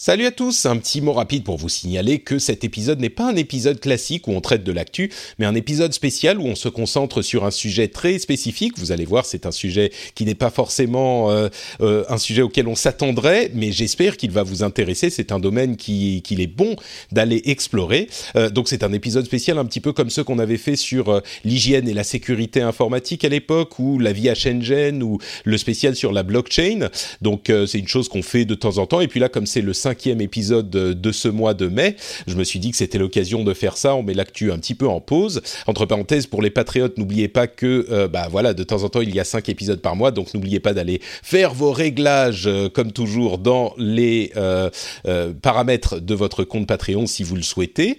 Salut à tous, un petit mot rapide pour vous signaler que cet épisode n'est pas un épisode classique où on traite de l'actu, mais un épisode spécial où on se concentre sur un sujet très spécifique. Vous allez voir, c'est un sujet qui n'est pas forcément euh, euh, un sujet auquel on s'attendrait, mais j'espère qu'il va vous intéresser. C'est un domaine qui qu'il est bon d'aller explorer. Euh, donc c'est un épisode spécial un petit peu comme ceux qu'on avait fait sur euh, l'hygiène et la sécurité informatique à l'époque, ou la vie à Shenzhen, ou le spécial sur la blockchain. Donc euh, c'est une chose qu'on fait de temps en temps. Et puis là, comme c'est le cinquième épisode de, ce mois de mai. Je me suis dit que c'était l'occasion de faire ça. On met l'actu un petit peu en pause. Entre parenthèses, pour les patriotes, n'oubliez pas que, euh, bah voilà, de temps en temps, il y a cinq épisodes par mois. Donc n'oubliez pas d'aller faire vos réglages, euh, comme toujours, dans les euh, euh, paramètres de votre compte Patreon si vous le souhaitez.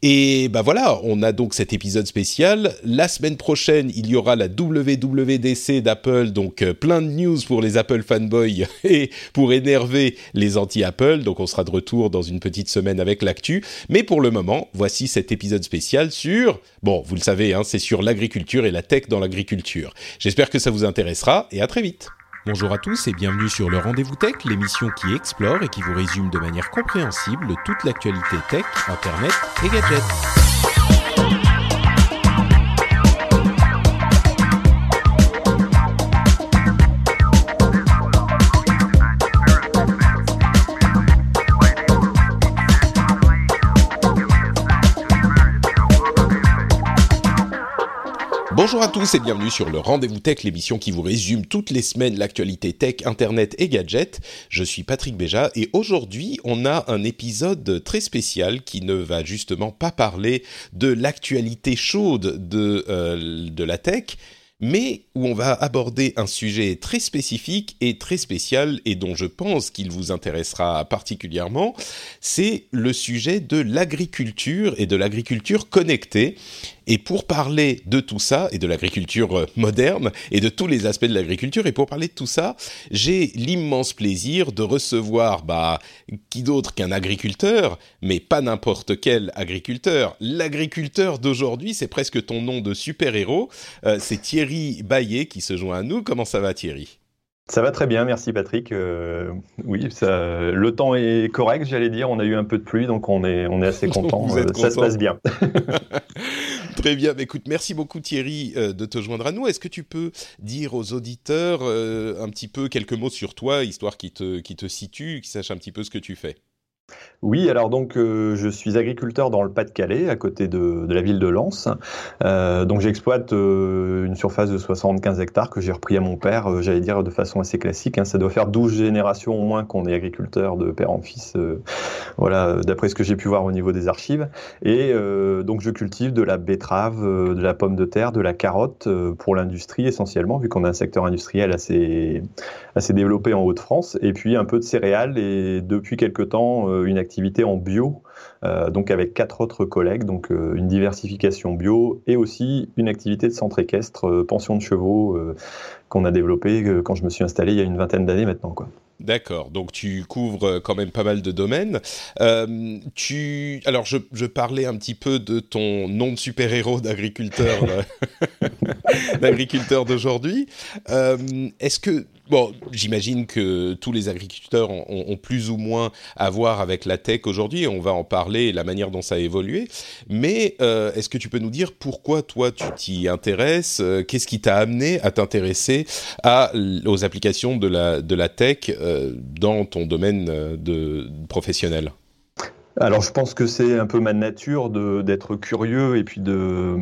Et bah voilà, on a donc cet épisode spécial. La semaine prochaine, il y aura la WWDC d'Apple. Donc plein de news pour les Apple fanboys et pour énerver les anti-Apple. Donc on sera de retour dans une petite semaine avec l'actu. Mais pour le moment, voici cet épisode spécial sur, bon, vous le savez, hein, c'est sur l'agriculture et la tech dans l'agriculture. J'espère que ça vous intéressera et à très vite. Bonjour à tous et bienvenue sur le Rendez-vous Tech, l'émission qui explore et qui vous résume de manière compréhensible toute l'actualité tech, internet et gadgets. Bonjour à tous et bienvenue sur le Rendez-vous Tech, l'émission qui vous résume toutes les semaines l'actualité tech, internet et gadgets. Je suis Patrick Béja et aujourd'hui on a un épisode très spécial qui ne va justement pas parler de l'actualité chaude de, euh, de la tech, mais où on va aborder un sujet très spécifique et très spécial et dont je pense qu'il vous intéressera particulièrement, c'est le sujet de l'agriculture et de l'agriculture connectée. Et pour parler de tout ça, et de l'agriculture euh, moderne, et de tous les aspects de l'agriculture, et pour parler de tout ça, j'ai l'immense plaisir de recevoir, bah, qui d'autre qu'un agriculteur, mais pas n'importe quel agriculteur. L'agriculteur d'aujourd'hui, c'est presque ton nom de super-héros. Euh, c'est Thierry Baillet qui se joint à nous. Comment ça va, Thierry? Ça va très bien, merci Patrick. Euh, oui, ça, le temps est correct, j'allais dire. On a eu un peu de pluie, donc on est, on est assez content. Euh, ça se passe bien. Très bien, écoute, merci beaucoup Thierry euh, de te joindre à nous. Est-ce que tu peux dire aux auditeurs un petit peu quelques mots sur toi, histoire qu'ils te, qu'ils te situent, qu'ils sachent un petit peu ce que tu fais? Oui, alors donc euh, je suis agriculteur dans le Pas-de-Calais, à côté de, la ville de Lens. Euh, donc j'exploite euh, une surface de 75 hectares que j'ai repris à mon père, j'allais dire de façon assez classique. hein. Ça doit faire 12 générations au moins qu'on est agriculteur de père en fils, voilà, d'après ce que j'ai pu voir au niveau des archives. Et donc je cultive de la betterave, de la pomme de terre, de la carotte pour l'industrie essentiellement, vu qu'on a un secteur industriel assez, assez développé en Haute-France, et puis un peu de céréales et depuis quelque temps une activité en bio, euh, donc avec quatre autres collègues, donc euh, une diversification bio et aussi une activité de centre équestre, euh, pension de chevaux euh, qu'on a développé euh, quand je me suis installé il y a une vingtaine d'années maintenant. Quoi. D'accord, donc tu couvres euh, quand même pas mal de domaines. Euh, tu, alors je, je parlais un petit peu de ton nom de super-héros d'agriculteur, euh, d'agriculteur d'aujourd'hui. Euh, Est-ce que, bon, j'imagine que tous les agriculteurs ont, plus ou moins à voir avec la tech aujourd'hui. On va en parler, la manière dont ça a évolué. Mais euh, est-ce que tu peux nous dire pourquoi toi tu t'y intéresses? Euh, Qu'est-ce qui t'a amené à t'intéresser à, aux applications de la, de la tech euh, dans ton domaine euh, de, professionnel? Alors je pense que c'est un peu ma nature de d'être curieux et puis de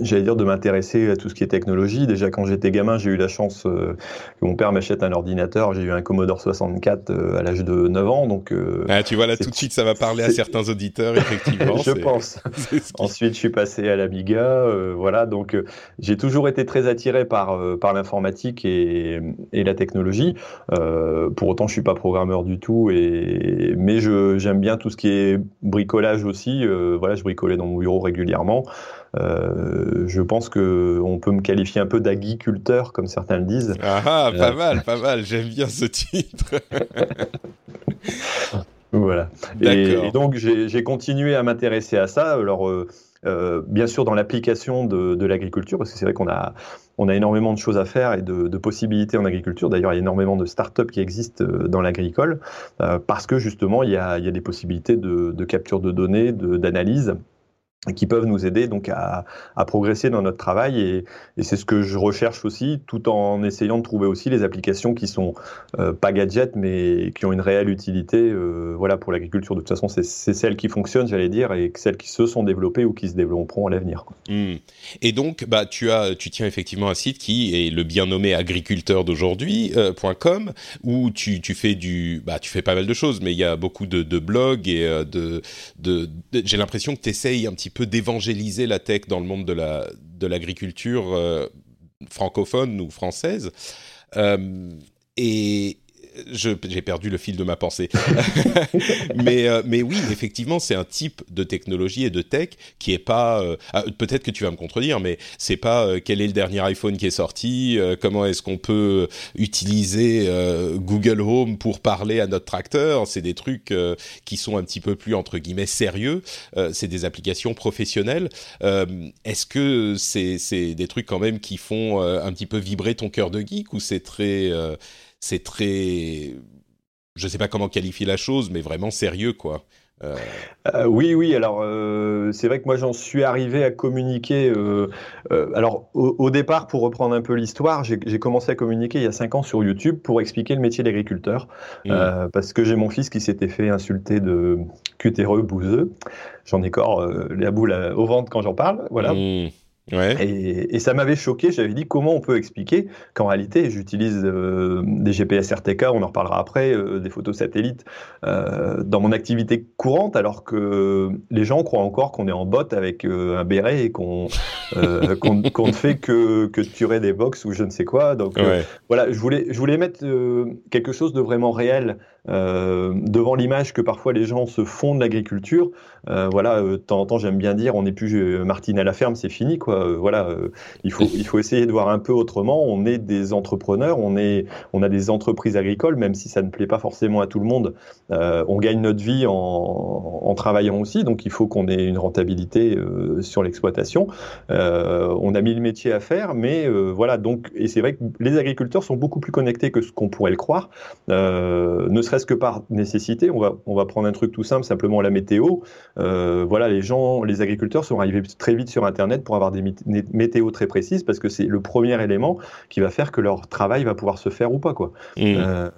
j'allais dire de m'intéresser à tout ce qui est technologie. Déjà quand j'étais gamin, j'ai eu la chance euh, que mon père m'achète un ordinateur. J'ai eu un Commodore 64 euh, à l'âge de 9 ans, donc. Euh, ah, tu vois là tout de suite, ça va parler à certains auditeurs effectivement. je pense. Ensuite, je suis passé à l'Amiga, voilà. Donc j'ai toujours été très attiré par par l'informatique et et la technologie. pour autant, je suis pas programmeur du tout et mais je j'aime bien tout ce qui est bricolage aussi. Euh, voilà, je bricolais dans mon bureau régulièrement. Euh, je pense que on peut me qualifier un peu d'agriculteur, comme certains le disent. Ah, ah pas euh, mal, pas mal. J'aime bien ce titre. voilà. Et, donc j'ai continué à m'intéresser à ça. Alors euh, bien sûr dans l'application de, l'agriculture, parce que c'est vrai qu'on a, on a énormément de choses à faire et de, de possibilités en agriculture. D'ailleurs, il y a énormément de startups qui existent euh, dans l'agricole, euh, parce que justement, il y a, il y a des possibilités de, de capture de données, d'analyse qui peuvent nous aider donc à, progresser dans notre travail. Et, c'est ce que je recherche aussi tout en essayant de trouver aussi les applications qui sont euh, pas gadgets mais qui ont une réelle utilité euh, voilà pour l'agriculture. De toute façon c'est celles qui fonctionnent j'allais dire et celles qui se sont développées ou qui se développeront à l'avenir mmh. et donc bah tu as tu tiens effectivement un site qui est le bien nommé agriculteur d'aujourd'hui.com euh, où tu, tu fais du bah tu fais pas mal de choses mais il y a beaucoup de, blogs et euh, de, de j'ai l'impression que tu essayes un petit peu d'évangéliser la tech dans le monde de la de l'agriculture euh, francophone ou française. Euh, et, j'ai perdu le fil de ma pensée. mais, euh, mais oui, effectivement, c'est un type de technologie et de tech qui est pas. Euh, ah, peut-être que tu vas me contredire, mais c'est pas euh, quel est le dernier iPhone qui est sorti, comment est-ce qu'on peut utiliser Google Home pour parler à notre tracteur. C'est des trucs qui sont un petit peu plus entre guillemets sérieux. c'est des applications professionnelles. est-ce que c'est des trucs quand même qui font un petit peu vibrer ton cœur de geek ou c'est très c'est très, je sais pas comment qualifier la chose, mais vraiment sérieux, quoi. Euh... Euh, oui, oui. Alors, euh, c'est vrai que moi, j'en suis arrivé à communiquer. Alors, au, au, départ, pour reprendre un peu l'histoire, j'ai commencé à communiquer il y a cinq ans sur YouTube pour expliquer le métier d'agriculteur, mmh. Parce que j'ai mon fils qui s'était fait insulter de cutéreux, bouseux. J'en ai encore la boule au ventre quand j'en parle. Voilà. Mmh. Ouais. Et, et, ça m'avait choqué. J'avais dit comment on peut expliquer qu'en réalité, j'utilise euh, des GPS RTK, on en reparlera après, euh, des photos satellites euh, dans mon activité courante, alors que les gens croient encore qu'on est en bot avec euh, un béret et qu'on euh, qu ne fait que, que tuer des box ou je ne sais quoi. Donc ouais. voilà, je voulais, je voulais mettre quelque chose de vraiment réel euh, devant l'image que parfois les gens se font de l'agriculture. Euh, voilà, euh, de temps en temps, j'aime bien dire, on n'est plus Martine à la ferme, c'est fini, quoi. Voilà, il faut il faut essayer de voir un peu autrement. On est des entrepreneurs, on est on a des entreprises agricoles, même si ça ne plaît pas forcément à tout le monde. on gagne notre vie en, en, travaillant aussi, donc il faut qu'on ait une rentabilité sur l'exploitation. on a mille métiers à faire, mais voilà, donc et c'est vrai que les agriculteurs sont beaucoup plus connectés que ce qu'on pourrait le croire. ne serait-ce que par nécessité. On va, on va prendre un truc tout simple, simplement la météo. Euh, voilà, les gens, les agriculteurs sont arrivés très vite sur Internet pour avoir des météos très précises parce que c'est le premier élément qui va faire que leur travail va pouvoir se faire ou pas, quoi. Mmh. Euh,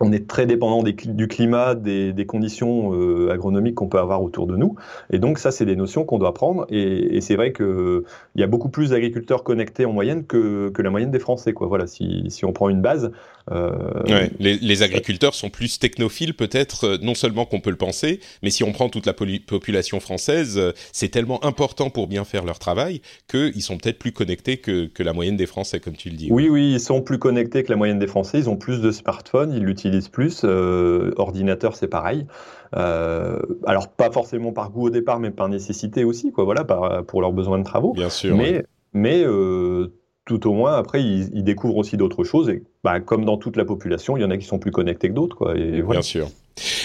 on est très dépendant des, du climat, des, des conditions euh, agronomiques qu'on peut avoir autour de nous. Et donc ça, c'est des notions qu'on doit prendre. Et, et c'est vrai qu'il y a beaucoup plus d'agriculteurs connectés en moyenne que, que, la moyenne des Français. Quoi. Voilà, si, si on prend une base. Euh, ouais, les, les, agriculteurs sont plus technophiles peut-être, euh, non seulement qu'on peut le penser, mais si on prend toute la population française, euh, c'est tellement important pour bien faire leur travail qu'ils sont peut-être plus connectés que, que la moyenne des Français, comme tu le dis. Oui, oui, ils sont plus connectés que la moyenne des Français. Ils ont plus de smartphones, ils l'utilisent plus. Euh, ordinateur, c'est pareil. Euh, alors pas forcément par goût au départ, mais par nécessité aussi, quoi. Voilà, par, pour leurs besoins de travaux. Bien sûr. Mais, ouais. mais euh, tout au moins, après, ils, ils découvrent aussi d'autres choses. Et bah, comme dans toute la population, il y en a qui sont plus connectés que d'autres, quoi. Et voilà. Bien sûr.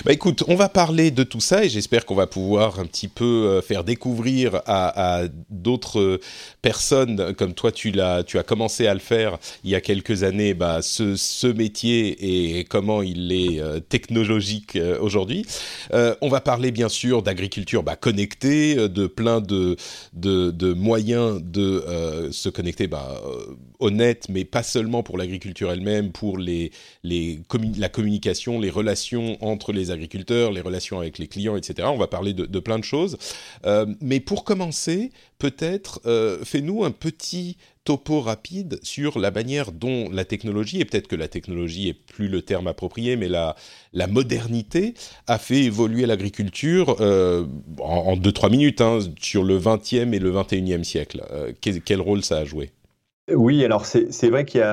Bah écoute, on va parler de tout ça et j'espère qu'on va pouvoir un petit peu euh, faire découvrir à, d'autres personnes comme toi tu l'as tu as commencé à le faire il y a quelques années bah, ce, métier et comment il est euh, technologique euh, aujourd'hui. Euh, on va parler bien sûr d'agriculture bah, connectée, de plein de, moyens de euh, se connecter bah, honnête, mais pas seulement pour l'agriculture elle-même, pour les, la communication, les relations entre les agriculteurs, les relations avec les clients, etc. On va parler de, plein de choses. Euh, mais pour commencer, peut-être, euh, fais-nous un petit topo rapide sur la manière dont la technologie, et peut-être que la technologie est plus le terme approprié, mais la, la modernité a fait évoluer l'agriculture euh, en 2-3 minutes hein, sur le 20e et le 21e siècle. Quel rôle ça a joué? Oui, alors c'est vrai qu'il y,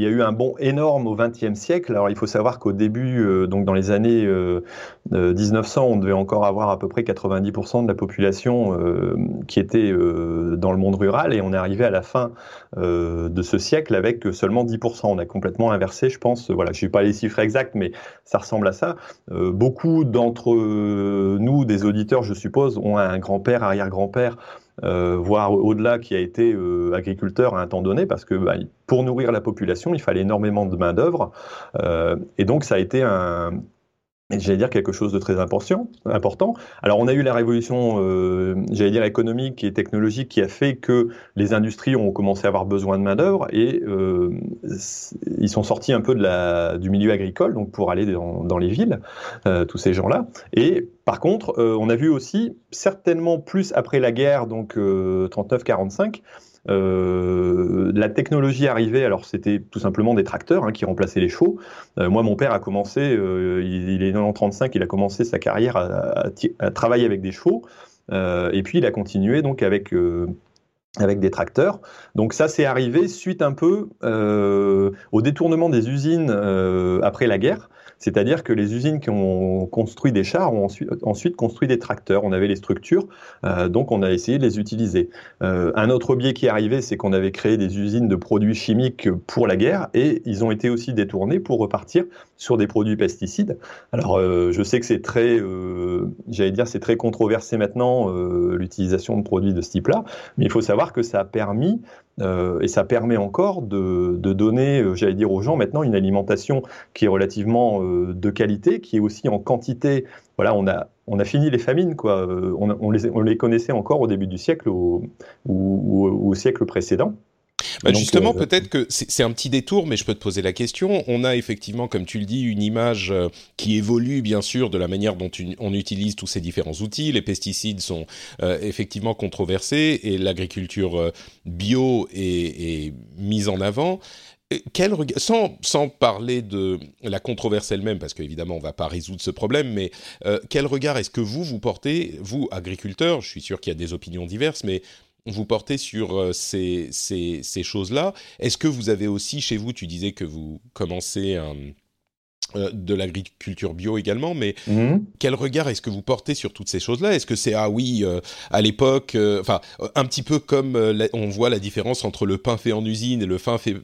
y, a eu un bond énorme au XXe siècle. Alors il faut savoir qu'au début, euh, donc dans les années euh, 1900, on devait encore avoir à peu près 90% de la population euh, qui était euh, dans le monde rural, et on est arrivé à la fin de ce siècle avec seulement 10%. On a complètement inversé, je pense. Voilà, je pas les chiffres exacts, mais ça ressemble à ça. beaucoup d'entre nous, des auditeurs, je suppose, ont un grand-père, arrière-grand-père euh, voire au-delà, qui a été euh, agriculteur à un temps donné, parce que bah, pour nourrir la population, il fallait énormément de main-d'œuvre. Euh, et donc, ça a été un, j'allais dire quelque chose de très important. Alors on a eu la révolution, euh, j'allais dire économique et technologique, qui a fait que les industries ont commencé à avoir besoin de main d'œuvre et euh, ils sont sortis un peu de la, du milieu agricole, donc pour aller dans, dans les villes, euh, tous ces gens-là. Et par contre, euh, on a vu aussi certainement plus après la guerre, donc 39-45 euh, euh, la technologie arrivait, alors c'était tout simplement des tracteurs hein, qui remplaçaient les chevaux. Euh, moi, mon père a commencé, euh, il, est né en 35, il a commencé sa carrière à, à, travailler avec des chevaux, et puis il a continué donc avec avec des tracteurs. Donc ça, c'est arrivé suite un peu au détournement des usines après la guerre. C'est-à-dire que les usines qui ont construit des chars ont ensuite, construit des tracteurs. On avait les structures, euh, donc on a essayé de les utiliser. Euh, un autre biais qui est arrivé, c'est qu'on avait créé des usines de produits chimiques pour la guerre et ils ont été aussi détournés pour repartir sur des produits pesticides. Alors euh, je sais que c'est très, j'allais dire, c'est très controversé maintenant l'utilisation de produits de ce type-là, mais il faut savoir que ça a permis euh, et ça permet encore de, donner, euh, j'allais dire aux gens maintenant, une alimentation qui est relativement euh, de qualité, qui est aussi en quantité. Voilà, on a, on a fini les famines, quoi. On, les, on les, connaissait encore au début du siècle ou au siècle précédent. Bah justement, euh, peut-être que c'est un petit détour, mais je peux te poser la question. On a effectivement, comme tu le dis, une image euh, qui évolue bien sûr de la manière dont on utilise tous ces différents outils. Les pesticides sont euh, effectivement controversés et l'agriculture bio est, est, mise en avant. Quel sans, sans, parler de la controverse elle-même, parce qu'évidemment on ne va pas résoudre ce problème, mais quel regard est-ce que vous, vous portez, vous, agriculteurs, je suis sûr qu'il y a des opinions diverses, mais vous portez sur euh, ces, ces, ces choses-là. Est-ce que vous avez aussi chez vous, tu disais que vous commencez un, euh, de l'agriculture bio également, mais mhm. quel regard est-ce que vous portez sur toutes ces choses-là? Est-ce que c'est ah oui euh, à l'époque, euh, enfin un petit peu comme on voit la différence entre le pain fait en usine et le pain fait,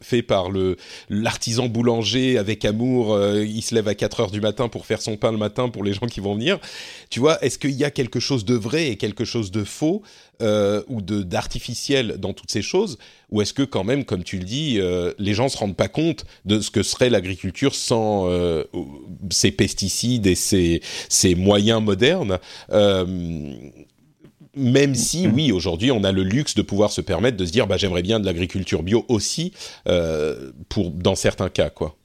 fait, par le l'artisan boulanger avec amour, il se lève à 4 heures du matin pour faire son pain le matin pour les gens qui vont venir? Tu vois, est-ce qu'il y a quelque chose de vrai et quelque chose de faux ou de d'artificiel dans toutes ces choses ou est-ce que quand même, comme tu le dis, euh, les gens se rendent pas compte de ce que serait l'agriculture sans euh, ces pesticides et ces, ces moyens modernes euh, même si, oui, aujourd'hui, on a le luxe de pouvoir se permettre de se dire, bah, j'aimerais bien de l'agriculture bio aussi, pour dans certains cas, quoi.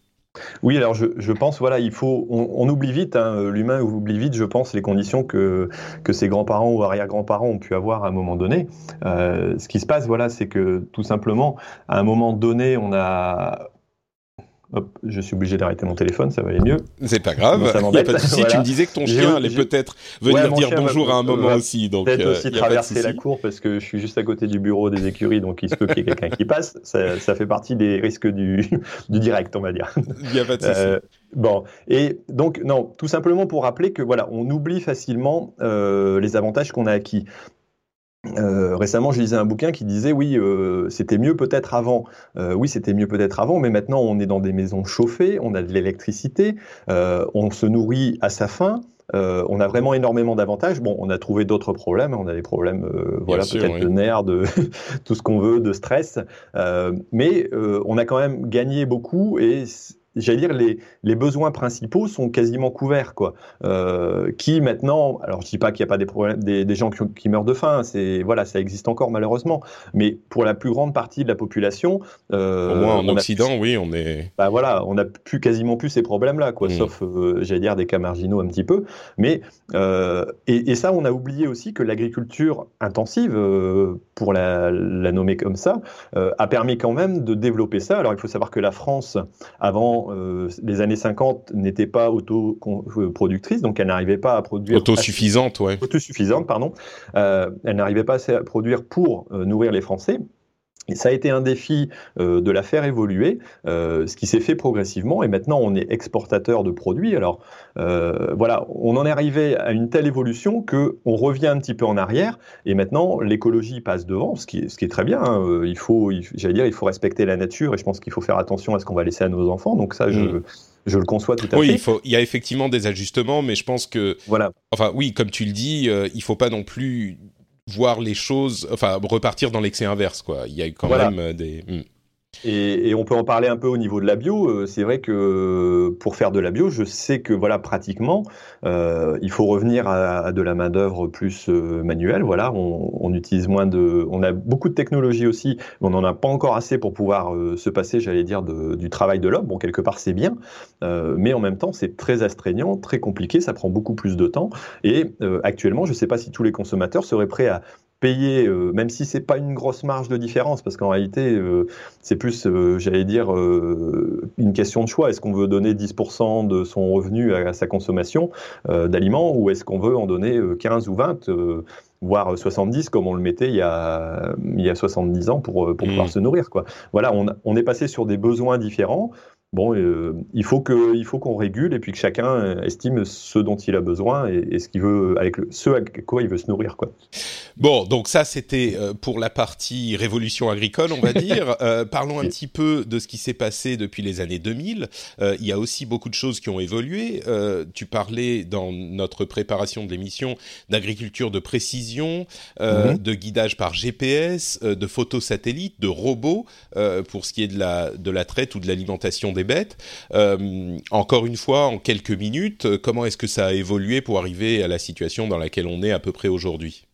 Oui, alors je, pense, voilà, il faut, on, oublie vite, hein, l'humain oublie vite, je pense, les conditions que, que ses grands-parents ou arrière-grands-parents ont pu avoir à un moment donné. Euh, ce qui se passe, voilà, c'est que tout simplement, à un moment donné, on a, Hop, je suis obligé d'arrêter mon téléphone, ça va aller mieux. C'est pas grave. Il n'y a pas de souci. Tu me disais que ton chien allait peut-être venir dire bonjour à un moment aussi. Donc, peut-être euh, aussi traverser la cour parce que je suis juste à côté du bureau des écuries, donc il se peut qu'il y ait quelqu'un qui passe. Ça, ça, fait partie des risques du, du direct, on va dire. Il n'y a pas de souci. Euh, bon, et donc non, tout simplement pour rappeler que voilà, on oublie facilement euh, les avantages qu'on a acquis. Euh, récemment, je lisais un bouquin qui disait oui, euh, c'était mieux peut-être avant. Euh, oui, c'était mieux peut-être avant, mais maintenant on est dans des maisons chauffées, on a de l'électricité, on se nourrit à sa faim. on a vraiment énormément d'avantages. Bon, on a trouvé d'autres problèmes. On a des problèmes, voilà, peut-être de nerfs, de tout ce qu'on veut, de stress. mais on a quand même gagné beaucoup et j'allais dire, les, les besoins principaux sont quasiment couverts, quoi. Euh, qui maintenant, alors je dis pas qu'il n'y a pas des problèmes, des, des gens qui, qui, meurent de faim, c'est voilà, ça existe encore malheureusement, mais pour la plus grande partie de la population, euh, au moins en Occident, oui, on est. Bah voilà, on a plus quasiment plus ces problèmes-là, quoi, mm. sauf euh, j'allais dire des cas marginaux un petit peu, mais et, et, ça, on a oublié aussi que l'agriculture intensive, pour la, la, nommer comme ça, a permis quand même de développer ça. Alors il faut savoir que la France, avant les années 50, n'était pas autoproductrice, donc elle n'arrivait pas à produire. Autosuffisante, ouais. Autosuffisante, pardon. elle n'arrivait pas assez à produire pour nourrir les Français. Et ça a été un défi euh, de la faire évoluer, euh, ce qui s'est fait progressivement. Et maintenant, on est exportateur de produits. Alors euh, voilà, on en est arrivé à une telle évolution que on revient un petit peu en arrière. Et maintenant, l'écologie passe devant, ce qui est, ce qui est très bien. Hein. Il faut, j'allais dire, il faut respecter la nature. Et je pense qu'il faut faire attention à ce qu'on va laisser à nos enfants. Donc ça, je mm. je le conçois tout à oui, fait. Il, faut, il y a effectivement des ajustements, mais je pense que. Voilà. Enfin, oui, comme tu le dis, euh, il faut pas non plus voir les choses, enfin repartir dans l'excès inverse, quoi. Il y a quand même euh, des. Hmm. Et, et, on peut en parler un peu au niveau de la bio. Euh, c'est vrai que pour faire de la bio, je sais que voilà pratiquement, euh, il faut revenir à, à de la main d'œuvre plus euh, manuelle. Voilà, on, on, utilise moins de, on a beaucoup de technologies aussi, mais on n'en a pas encore assez pour pouvoir euh, se passer, j'allais dire, de, du travail de l'homme. Bon, quelque part c'est bien, euh, mais en même temps c'est très astreignant, très compliqué, ça prend beaucoup plus de temps. Et actuellement, je ne sais pas si tous les consommateurs seraient prêts à payer, euh, même si c'est pas une grosse marge de différence, parce qu'en réalité, euh, c'est plus, euh, j'allais dire, une question de choix. Est-ce qu'on veut donner 10% de son revenu à, à sa consommation d'aliments, ou est-ce qu'on veut en donner 15 ou 20 voire 70 comme on le mettait il y a, il y a 70 ans pour, pour pouvoir mmh. se nourrir. Quoi. Voilà, on, on est passé sur des besoins différents bon, euh, il faut que, il faut qu'on régule et puis que chacun euh, estime ce dont il a besoin et, et ce qu'il veut, avec le, ce à quoi il veut se nourrir, quoi. Bon, donc ça c'était euh, pour la partie révolution agricole, on va dire. euh, parlons un petit peu de ce qui s'est passé depuis les années 2000. Euh, il y a aussi beaucoup de choses qui ont évolué. Tu parlais dans notre préparation de l'émission d'agriculture de précision, mm -hmm. de guidage par GPS, de photos satellites, de robots pour ce qui est de la de la traite ou de l'alimentation bêtes. Euh, encore une fois, en quelques minutes, euh, comment est-ce que ça a évolué pour arriver à la situation dans laquelle on est à peu près aujourd'hui?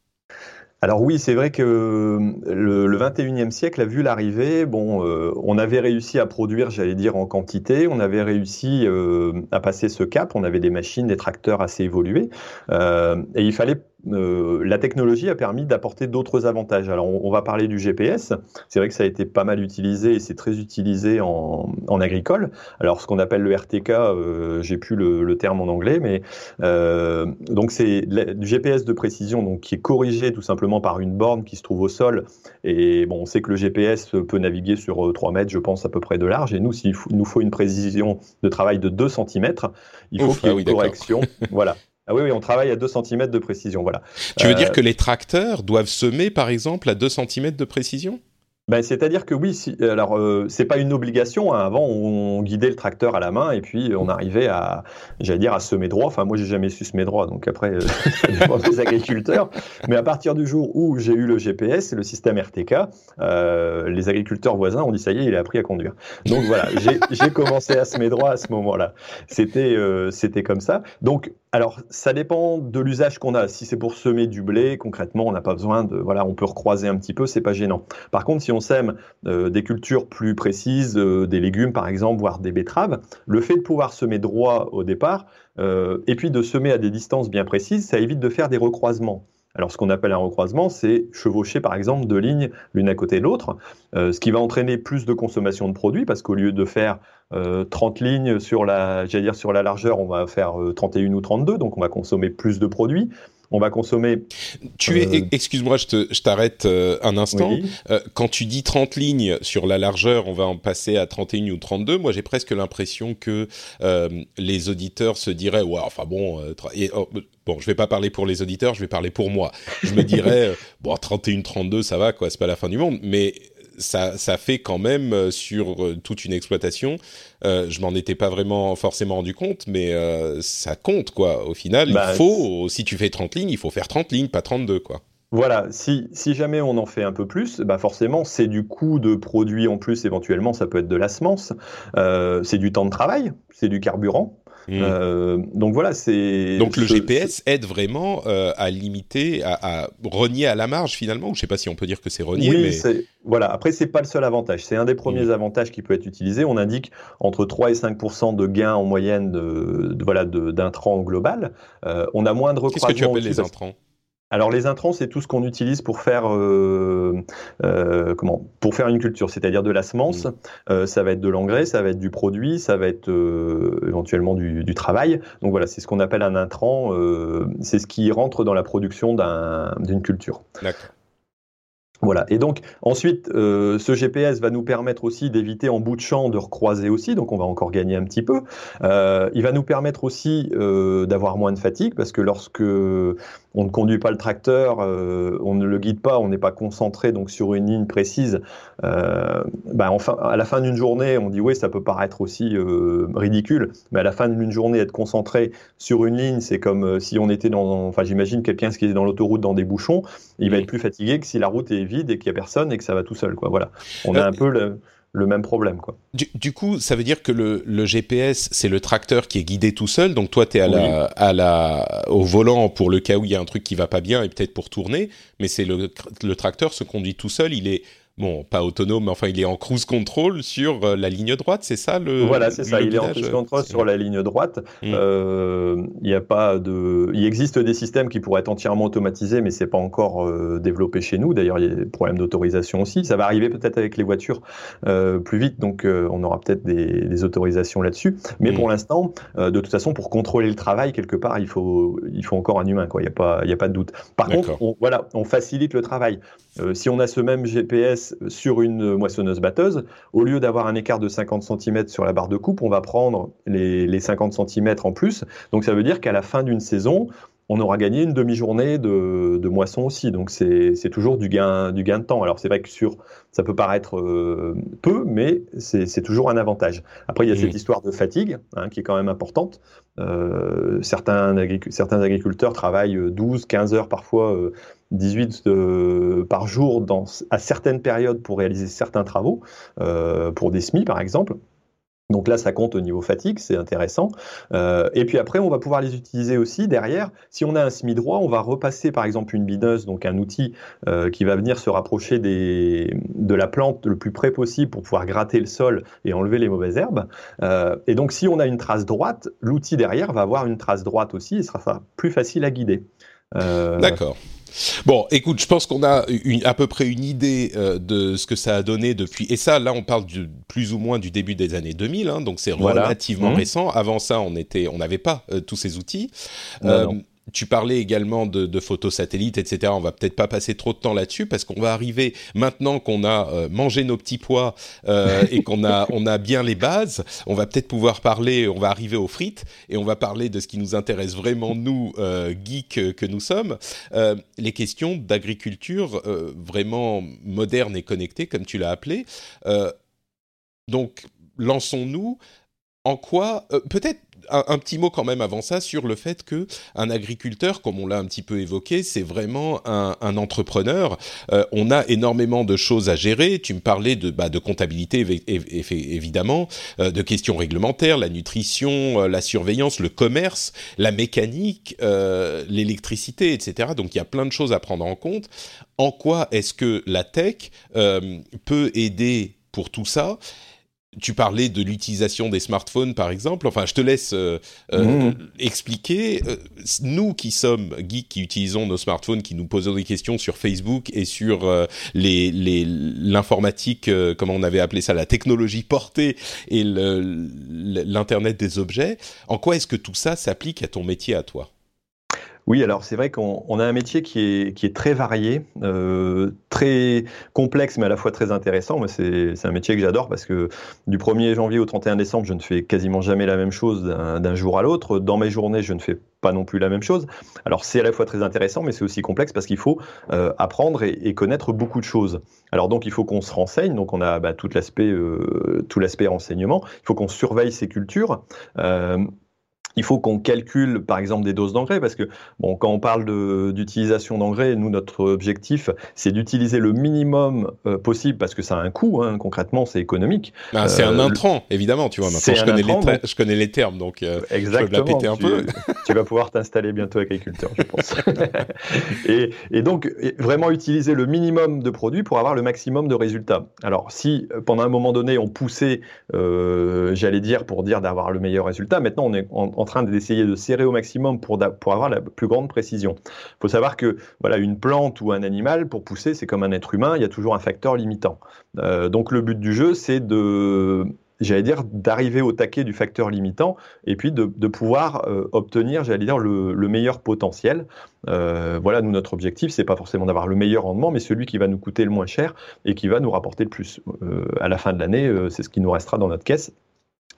Alors oui, c'est vrai que le, le 21e siècle a vu l'arrivée. Bon, euh, on avait réussi à produire, j'allais dire, en quantité. On avait réussi euh, à passer ce cap. On avait des machines, des tracteurs assez évolués. Euh, et il fallait euh, la technologie a permis d'apporter d'autres avantages. Alors, on, on, va parler du GPS. C'est vrai que ça a été pas mal utilisé et c'est très utilisé en, en, agricole. Alors, ce qu'on appelle le RTK, euh, j'ai plus le, le, terme en anglais, mais euh, donc c'est du GPS de précision, donc qui est corrigé tout simplement par une borne qui se trouve au sol. Et bon, on sait que le GPS peut naviguer sur 3 euh, mètres, je pense à peu près de large. Et nous, s'il nous faut une précision de travail de 2 cm, il faut qu'il y ait ah une correction. voilà. Ah oui, oui, on travaille à 2 cm de précision, voilà. Tu veux euh... dire que les tracteurs doivent semer, par exemple, à 2 cm de précision? Ben, c'est-à-dire que oui, si, alors euh, c'est pas une obligation. Hein. Avant, on guidait le tracteur à la main et puis on arrivait à, j'allais dire, à semer droit. Enfin, moi, j'ai jamais su semer droit, donc après, ça dépend des agriculteurs. Mais à partir du jour où j'ai eu le GPS et le système RTK, euh, les agriculteurs voisins ont dit ça y est, il a appris à conduire. Donc voilà, j'ai commencé à semer droit à ce moment-là. C'était, euh, c'était comme ça. Donc alors, ça dépend de l'usage qu'on a. Si c'est pour semer du blé, concrètement, on n'a pas besoin de, voilà, on peut recroiser un petit peu, c'est pas gênant. Par contre, si on sème euh, des cultures plus précises, euh, des légumes par exemple, voire des betteraves, le fait de pouvoir semer droit au départ, euh, et puis de semer à des distances bien précises, ça évite de faire des recroisements. Alors, ce qu'on appelle un recroisement, c'est chevaucher, par exemple, deux lignes l'une à côté de l'autre, euh, ce qui va entraîner plus de consommation de produits, parce qu'au lieu de faire euh, 30 lignes sur la, j'allais dire sur la largeur, on va faire euh, 31 ou 32, donc on va consommer plus de produits on va consommer. Tu es, euh, excuse-moi, je t'arrête euh, un instant. Oui. Euh, quand tu dis 30 lignes sur la largeur, on va en passer à 31 ou 32. Moi, j'ai presque l'impression que euh, les auditeurs se diraient, ouais, enfin bon, et, oh, bon, je vais pas parler pour les auditeurs, je vais parler pour moi. Je me dirais, bon, 31, 32, ça va, quoi, c'est pas la fin du monde. Mais ça, ça fait quand même euh, sur euh, toute une exploitation. Euh, je m'en étais pas vraiment forcément rendu compte, mais ça compte quoi. Au final, bah, il faut, si tu fais 30 lignes, il faut faire 30 lignes, pas 32 quoi. Voilà, si, si jamais on en fait un peu plus, bah forcément, c'est du coût de produit en plus, éventuellement, ça peut être de la semence, c'est du temps de travail, c'est du carburant. Mm. Euh, donc voilà, c'est. Donc le GPS aide vraiment euh, à limiter, à, à renier à la marge finalement, ou je sais pas si on peut dire que c'est renier, oui, mais c'est- voilà. Après, c'est pas le seul avantage. C'est un des premiers Mm. avantages qui peut être utilisé. On indique entre 3 et 5 de gains en moyenne de, de- voilà de- d'intrants global. Euh, on a moins de qu'est-ce que tu recroisement appelles les intrants? Alors les intrants, c'est tout ce qu'on utilise pour faire euh, euh, comment Pour faire une culture, c'est-à-dire de la semence. Euh, ça va être de l'engrais, ça va être du produit, ça va être euh, éventuellement du, du travail. Donc voilà, c'est ce qu'on appelle un intrant. euh, c'est ce qui rentre dans la production d'un- d'une culture. D'accord. Voilà. Et donc ensuite, euh, ce GPS va nous permettre aussi d'éviter en bout de champ de recroiser aussi. Donc on va encore gagner un petit peu. Euh, il va nous permettre aussi euh, d'avoir moins de fatigue parce que lorsque on ne conduit pas le tracteur, euh, on ne le guide pas, on n'est pas concentré donc sur une ligne précise. Euh, bah, enfin, à la fin d'une journée, on dit oui, ça peut paraître aussi euh, ridicule, mais à la fin d'une journée, être concentré sur une ligne, c'est comme euh, si on était dans, enfin, j'imagine quelqu'un qui est dans l'autoroute dans des bouchons, il va être plus fatigué que si la route est vide et qu'il y a personne et que ça va tout seul, quoi. Voilà, on a Euh, un peu le, le même problème, quoi. Du, du coup, ça veut dire que le, le GPS, c'est le tracteur qui est guidé tout seul. Donc toi, tu es à la, à la, au volant pour le cas où il y a un truc qui va pas bien et peut-être pour tourner. Mais c'est le, le tracteur se conduit tout seul. Il est bon, pas autonome, mais enfin, il est en cruise control sur euh, la ligne droite. C'est ça le. Voilà, c'est ça. Il est en cruise control sur la ligne droite. Mm. Euh, Il y a pas de. Il existe des systèmes qui pourraient être entièrement automatisés, mais c'est pas encore euh, développé chez nous. D'ailleurs, il y a des problèmes d'autorisation aussi. Ça va arriver peut-être avec les voitures euh, plus vite, donc euh, on aura peut-être des, des autorisations là-dessus. Mais Mm. pour l'instant, euh, de toute façon, pour contrôler le travail quelque part, il faut il faut encore un humain. Quoi. Il y a pas il y a pas de doute. Par contre, on, voilà, on facilite le travail. Euh, si on a ce même GPS sur une moissonneuse-batteuse, au lieu d'avoir un écart de 50 cm sur la barre de coupe, on va prendre les, les 50 cm en plus. Donc ça veut dire qu'à la fin d'une saison, on aura gagné une demi-journée de, de moisson aussi. Donc c'est c'est toujours du gain, du gain de temps. Alors c'est vrai que sur, ça peut paraître euh, peu, mais c'est c'est toujours un avantage. Après, il y a cette histoire de fatigue hein, qui est quand même importante. Euh, certains, certains agriculteurs travaillent 12, 15 heures parfois. Euh, 18 euh, par jour à certaines périodes pour réaliser certains travaux, euh, pour des semis par exemple. Donc là, ça compte au niveau fatigue, c'est intéressant. Euh, et puis après, on va pouvoir les utiliser aussi derrière. Si on a un semi droit, on va repasser par exemple une bineuse, donc un outil qui va venir se rapprocher des, de la plante le plus près possible pour pouvoir gratter le sol et enlever les mauvaises herbes. Et donc, si on a une trace droite, l'outil derrière va avoir une trace droite aussi et sera, sera plus facile à guider. D'accord. Bon, écoute, je pense qu'on a une, à peu près une idée euh, de ce que ça a donné depuis. Et ça, là, on parle du, plus ou moins du début des années 2000, hein, donc c'est Voilà. relativement Mhm. récent. Avant ça, on était, on n'avait pas euh, tous ces outils. Non, Euh, non. Tu parlais également de, de etc. On va peut-être pas passer trop de temps là-dessus parce qu'on va arriver maintenant qu'on a euh, mangé nos petits pois euh, et qu'on a on a bien les bases. On va peut-être pouvoir parler. On va arriver aux frites et on va parler de ce qui nous intéresse vraiment nous euh, geeks que nous sommes. Les questions d'agriculture vraiment moderne et connectée, comme tu l'as appelé. Donc lançons-nous. En quoi peut-être un, petit mot quand même avant ça sur le fait que un agriculteur, comme on l'a un petit peu évoqué, c'est vraiment un, entrepreneur. Euh, on a énormément de choses à gérer. Tu me parlais de, bah, de comptabilité évi- évi- évidemment, euh, de questions réglementaires, la nutrition, euh, la surveillance, le commerce, la mécanique, l'électricité, etc. Donc il y a plein de choses à prendre en compte. En quoi est-ce que la tech peut aider pour tout ça? Tu parlais de l'utilisation des smartphones, par exemple. Enfin, je te laisse euh, euh, Mhm. expliquer. Euh, nous qui sommes geeks, qui utilisons nos smartphones, qui nous posons des questions sur Facebook et sur euh, les les- l'informatique, euh, comment on avait appelé ça, la technologie portée et l'internet des objets. En quoi est-ce que tout ça s'applique à ton métier, à toi? Oui, alors c'est vrai qu'on on a un métier qui est, qui est très varié, euh, très complexe, mais à la fois très intéressant. Moi, c'est un métier que j'adore parce que du 1er janvier au 31 décembre, je ne fais quasiment jamais la même chose d'un jour à l'autre. Dans mes journées, je ne fais pas non plus la même chose. Alors c'est à la fois très intéressant, mais c'est aussi complexe parce qu'il faut euh, apprendre et, et connaître beaucoup de choses. Alors donc il faut qu'on se renseigne, donc on a bah, tout l'aspect euh, tout l'aspect renseignement. Il faut qu'on surveille ces cultures. Euh, il faut qu'on calcule, par exemple, des doses d'engrais, parce que bon, quand on parle d'utilisation d'engrais, nous, notre objectif, c'est d'utiliser le minimum euh, possible, parce que ça a un coût, hein, concrètement, c'est économique. Bah, c'est un euh, intrant, évidemment, tu vois, maintenant je connais, les je connais, les termes, donc euh, Exactement, je peux la péter un tu, peu. tu vas pouvoir t'installer bientôt agriculteur, je pense. et, et, donc, vraiment utiliser le minimum de produits pour avoir le maximum de résultats. Alors, si pendant un moment donné, on poussait, j'allais dire, pour dire d'avoir le meilleur résultat, maintenant, on est en en train d'essayer de serrer au maximum pour, avoir la plus grande précision. Il faut savoir que voilà, une plante ou un animal, pour pousser, c'est comme un être humain, il y a toujours un facteur limitant. Euh, donc le but du jeu, c'est de j'allais dire, d'arriver au taquet du facteur limitant et puis de, pouvoir euh, obtenir, j'allais dire, le, meilleur potentiel. Euh, voilà, nous, notre objectif, c'est pas forcément d'avoir le meilleur rendement, mais celui qui va nous coûter le moins cher et qui va nous rapporter le plus. à la fin de l'année, c'est ce qui nous restera dans notre caisse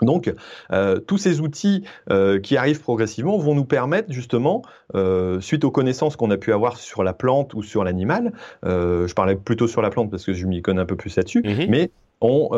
donc, euh, tous ces outils euh, qui arrivent progressivement vont nous permettre justement, euh, suite aux connaissances qu'on a pu avoir sur la plante ou sur l'animal, je parlais plutôt sur la plante parce que je m'y connais un peu plus là-dessus, mhm. mais on,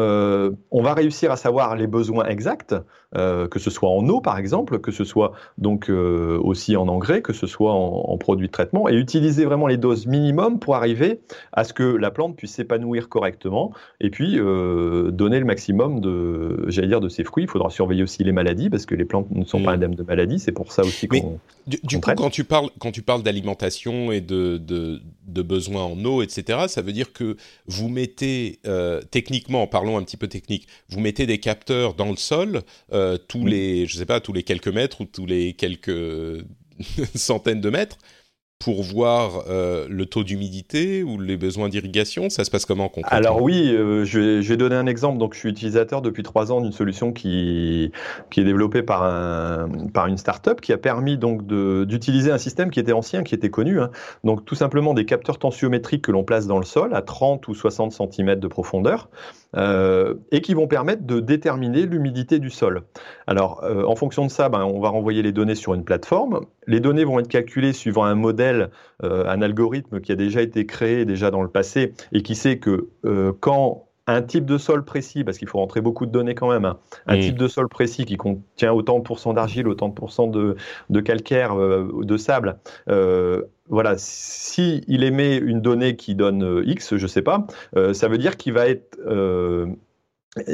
on, va réussir à savoir les besoins exacts euh, que ce soit en eau par exemple, que ce soit donc euh, aussi en engrais, que ce soit en, produits de traitement, et utiliser vraiment les doses minimum pour arriver à ce que la plante puisse s'épanouir correctement, et puis euh, donner le maximum de, j'allais dire, de ses fruits. Il faudra surveiller aussi les maladies parce que les plantes ne sont pas mm. indemnes de maladies. C'est pour ça aussi qu'on. Du, du coup, quand tu parles quand tu parles d'alimentation et de, de, de, besoins en eau, etc., ça veut dire que vous mettez techniquement, parlons un petit peu technique, vous mettez des capteurs dans le sol euh, tous les, je sais pas, tous les quelques mètres ou tous les quelques centaines de mètres pour voir euh, le taux d'humidité ou les besoins d'irrigation? Ça se passe comment concrètement? Alors oui, euh, je, vais, donner un exemple. Donc, je suis utilisateur depuis trois ans d'une solution qui, qui est développée par, un, par une start-up qui a permis donc d'utiliser un système qui était ancien, qui était connu. Hein. Donc tout simplement des capteurs tensiométriques que l'on place dans le sol à 30 ou 60 cm de profondeur euh, et qui vont permettre de déterminer l'humidité du sol. Alors, euh, en fonction de ça, ben, on va renvoyer les données sur une plateforme. Les données vont être calculées suivant un modèle, euh, un algorithme qui a déjà été créé déjà dans le passé et qui sait que quand un type de sol précis, parce qu'il faut rentrer beaucoup de données quand même, hein, un type de sol précis qui contient autant de pourcents d'argile, autant de pourcents de, de calcaire, de sable, voilà, si il émet une donnée qui donne euh, X, je sais pas, euh, ça veut dire qu'il va être euh,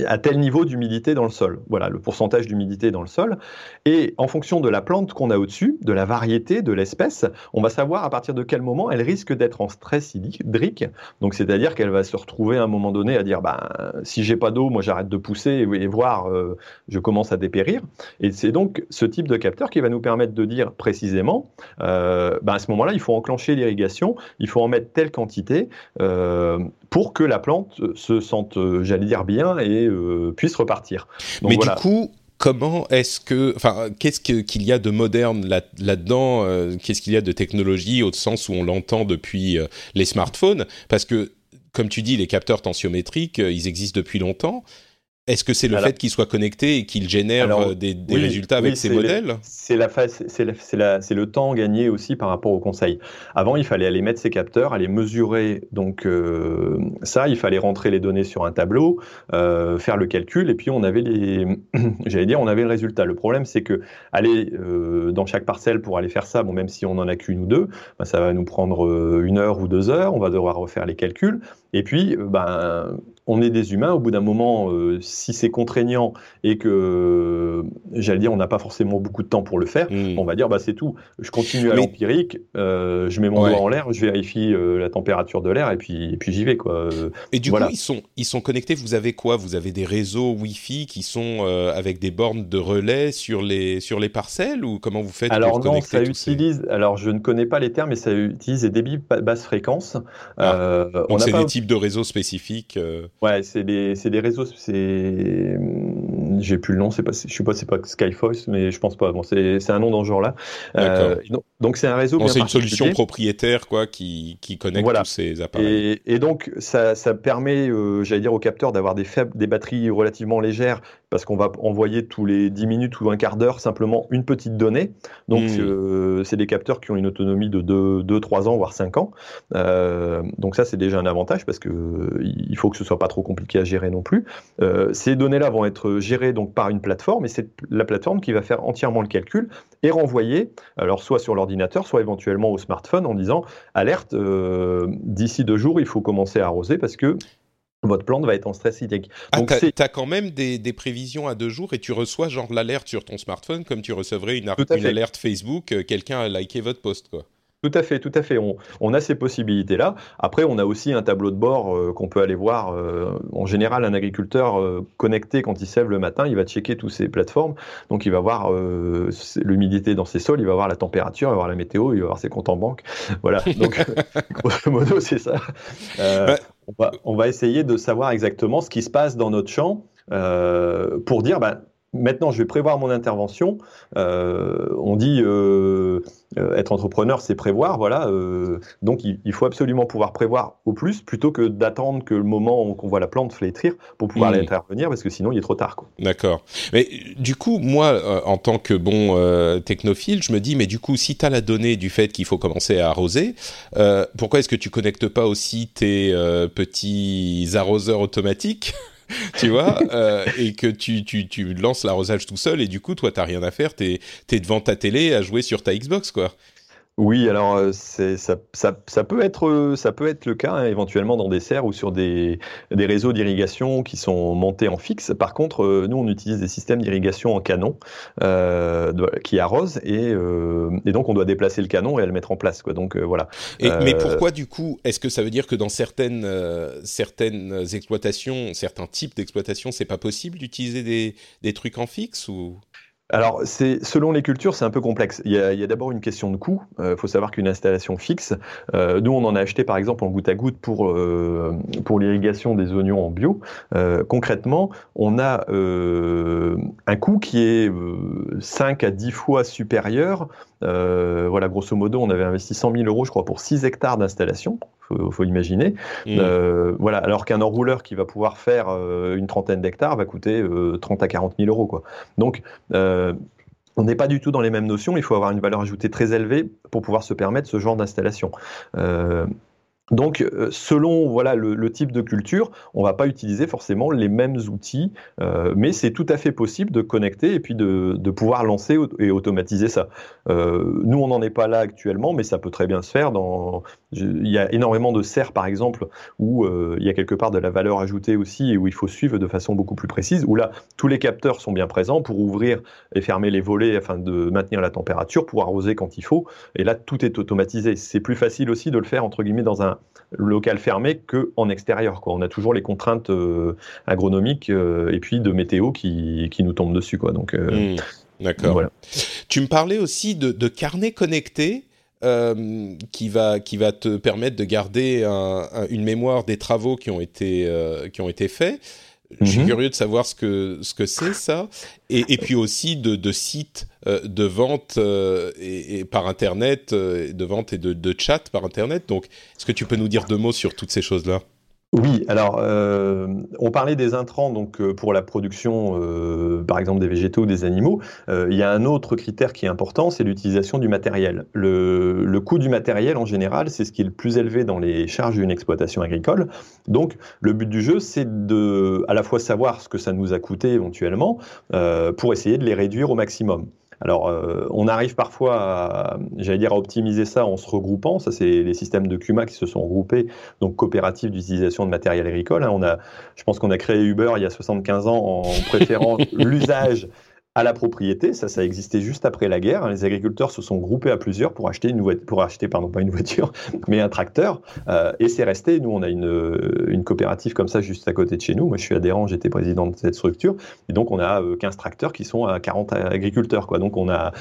à tel niveau d'humidité dans le sol. Voilà, le pourcentage d'humidité dans le sol. Et en fonction de la plante qu'on a au-dessus, de la variété, de l'espèce, on va savoir à partir de quel moment elle risque d'être en stress hydrique. Donc, c'est-à-dire qu'elle va se retrouver à un moment donné à dire, bah, si j'ai pas d'eau, moi j'arrête de pousser et voir, euh, je commence à dépérir. Et c'est donc ce type de capteur qui va nous permettre de dire précisément, euh, bah, à ce moment-là, il faut enclencher l'irrigation, il faut en mettre telle quantité euh, pour que la plante se sente, j'allais dire, bien et euh, puisse repartir. Mais du coup, comment est-ce que, enfin, qu'est-ce qu'il y a de moderne là-dedans euh, Qu'est-ce qu'il y a de technologie au sens où on l'entend depuis euh, les smartphones? Parce que, comme tu dis, les capteurs tensiométriques, ils existent depuis longtemps. Est-ce que c'est le fait qu'il soit connecté et qu'il génère euh, des, résultats avec ces modèles C'est la c'est le temps gagné aussi par rapport au conseil. Avant, il fallait aller mettre ses capteurs, aller mesurer donc euh, ça. Il fallait rentrer les données sur un tableau, euh, faire le calcul, et puis on avait les, j'allais dire, on avait le résultat. Le problème, c'est que aller dans chaque parcelle pour aller faire ça, bon, même si on en a qu'une ou deux, ben, ça va nous prendre une heure ou deux heures. On va devoir refaire les calculs, et puis ben on est des humains. Au bout d'un moment, euh, si c'est contraignant et que, j'allais dire, on n'a pas forcément beaucoup de temps pour le faire, hmm. on va dire, bah c'est tout. Je continue à l'empirique, euh, je mets mon doigt en l'air, je vérifie euh, la température de l'air et puis, puis j'y vais. Quoi. Et du coup, ils sont, ils sont connectés. Vous avez quoi? Vous avez des réseaux Wi-Fi qui sont avec des bornes de relais sur les, sur les parcelles ou comment vous faites Alors pour non, ça utilise. Alors je ne connais pas les termes, mais ça utilise des débits basse fréquence. Ah. donc c'est des types de réseaux spécifiques. Ouais, c'est des, des, réseaux, c'est, j'ai plus le nom, c'est pas, je sais pas, c'est pas Skyforce, mais je pense pas. Bon, c'est un nom dans ce genre-là. Euh, Donc c'est un réseau. C'est une solution propriétaire quoi qui, qui connecte tous ces appareils. Et, et donc ça, ça permet, euh, j'allais dire aux capteurs d'avoir des faibles, des batteries relativement légères parce qu'on va envoyer tous les 10 minutes ou un quart d'heure simplement une petite donnée. Donc hmm. euh, c'est des capteurs qui ont une autonomie de 2, 3 ans voire 5 ans. Euh, donc ça c'est déjà un avantage parce que il faut que ce soit pas trop compliqué à gérer non plus. ces données-là vont être gérées donc par une plateforme et c'est la plateforme qui va faire entièrement le calcul et renvoyer alors soit sur l'ordinateur, soit éventuellement au smartphone en disant alerte, euh, d'ici deux jours, il faut commencer à arroser parce que votre plante va être en stress hydrique. Ah, Donc tu as, quand même des, prévisions à deux jours et tu reçois genre l'alerte sur ton smartphone comme tu recevrais une, une alerte Facebook, euh, quelqu'un a liké votre post quoi. Tout à fait, tout à fait. On, a ces possibilités-là. Après, on a aussi un tableau de bord euh, qu'on peut aller voir. Euh, en général, un agriculteur euh, connecté quand il sève le matin, il va checker toutes ces plateformes. Donc, il va voir l'humidité dans ses sols, il va voir la température, il va voir la météo, il va voir ses comptes en banque. Voilà. Donc, grosso modo, c'est ça. on, va, on, va, essayer de savoir exactement ce qui se passe dans notre champ pour dire, bah, Maintenant, je vais prévoir mon intervention. Euh, on dit euh, euh, être entrepreneur, c'est prévoir, voilà. donc, il, faut absolument pouvoir prévoir au plus, plutôt que d'attendre que le moment qu'on voit la plante flétrir pour pouvoir mmh. l'intervenir, parce que sinon, il est trop tard. D'accord. Mais du coup, moi, en tant que bon technophile, je me dis, mais du coup, si tu as la donnée du fait qu'il faut commencer à arroser, pourquoi est-ce que tu connectes pas aussi tes petits arroseurs automatiques tu vois, euh, et que tu, tu, tu lances l'arrosage tout seul, et du coup, toi, t'as rien à faire, t'es es devant ta télé à jouer sur ta Xbox, quoi. Oui, alors euh, c'est ça, ça, ça, peut être euh, ça peut être le cas hein, éventuellement dans des serres ou sur des, des réseaux d'irrigation qui sont montés en fixe. Par contre, euh, nous on utilise des systèmes d'irrigation en canon euh, qui arrosent et, euh, et, donc on doit déplacer le canon et le mettre en place. Quoi. Donc voilà. Et, mais pourquoi du coup Est-ce que ça veut dire que dans certaines certaines exploitations, certains types d'exploitation, c'est pas possible d'utiliser des, des trucs en fixe ou? Alors, c'est selon les cultures, c'est un peu complexe. Il y a, d'abord une question de coût. Il euh, faut savoir qu'une installation fixe, euh, nous on en a acheté par exemple en goutte à goutte pour euh, pour l'irrigation des oignons en bio. concrètement, on a un coût qui est 5 à 10 fois supérieur euh, voilà, grosso modo, on avait investi 100 000 euros, je crois, pour 6 hectares d'installation. Faut, faut imaginer. Mmh. Euh, voilà, alors qu'un enrouleur qui va pouvoir faire euh, une trentaine d'hectares va coûter 30 à 40 000 euros, quoi. Donc on n'est pas du tout dans les mêmes notions. Il faut avoir une valeur ajoutée très élevée pour pouvoir se permettre ce genre d'installation. Donc, euh, selon voilà le, type de culture, on va pas utiliser forcément les mêmes outils, euh, mais c'est tout à fait possible de connecter et puis de, pouvoir lancer et automatiser ça. Euh, nous, on n'en est pas là actuellement, mais ça peut très bien se faire. Dans, il y a énormément de serres, par exemple, où il y a quelque part de la valeur ajoutée aussi et où il faut suivre de façon beaucoup plus précise. Où là, tous les capteurs sont bien présents pour ouvrir et fermer les volets afin de maintenir la température, pour arroser quand il faut. Et là, tout est automatisé. C'est plus facile aussi de le faire entre guillemets dans un local fermé qu'en extérieur. Quoi. On a toujours les contraintes euh, agronomiques euh, et puis de météo qui, qui, nous tombent dessus. Quoi. Donc, euh, hmm. D'accord. Tu me parlais aussi de, de carnet connecté. qui va qui va te permettre de garder une mémoire des travaux qui ont été qui ont été faits. Je suis mhm. curieux de savoir ce que ce que c'est ça, et, et, puis aussi de, de sites euh, de vente euh, et, par internet, euh, de vente et de, de chat par internet. Donc, est-ce que tu peux nous dire deux mots sur toutes ces choses-là? Oui, alors euh, on parlait des intrants donc euh, pour la production, euh, par exemple des végétaux ou des animaux. il y a un autre critère qui est important, c'est l'utilisation du matériel. Le, le, coût du matériel en général, c'est ce qui est le plus élevé dans les charges d'une exploitation agricole. Donc le but du jeu, c'est de à la fois savoir ce que ça nous a coûté éventuellement pour essayer de les réduire au maximum. Alors, euh, on arrive parfois, à, j'allais dire, à optimiser ça en se regroupant. Ça, c'est les systèmes de CUMA qui se sont regroupés, donc coopératives d'utilisation de matériel agricole. Hein. On a, je pense qu'on a créé Uber il y a 75 ans en préférant l'usage à la propriété. Ça, ça existait juste après la guerre. Les agriculteurs se sont groupés à plusieurs pour acheter une voiture, pour acheter, pardon, pas une voiture, mais un tracteur. Euh, et c'est resté. Nous, on a une, une coopérative comme ça juste à côté de chez nous. Moi, je suis adhérent, j'étais président de cette structure. Et donc, on a 15 euh, tracteurs qui sont à 40 agriculteurs, quoi. Donc, on a,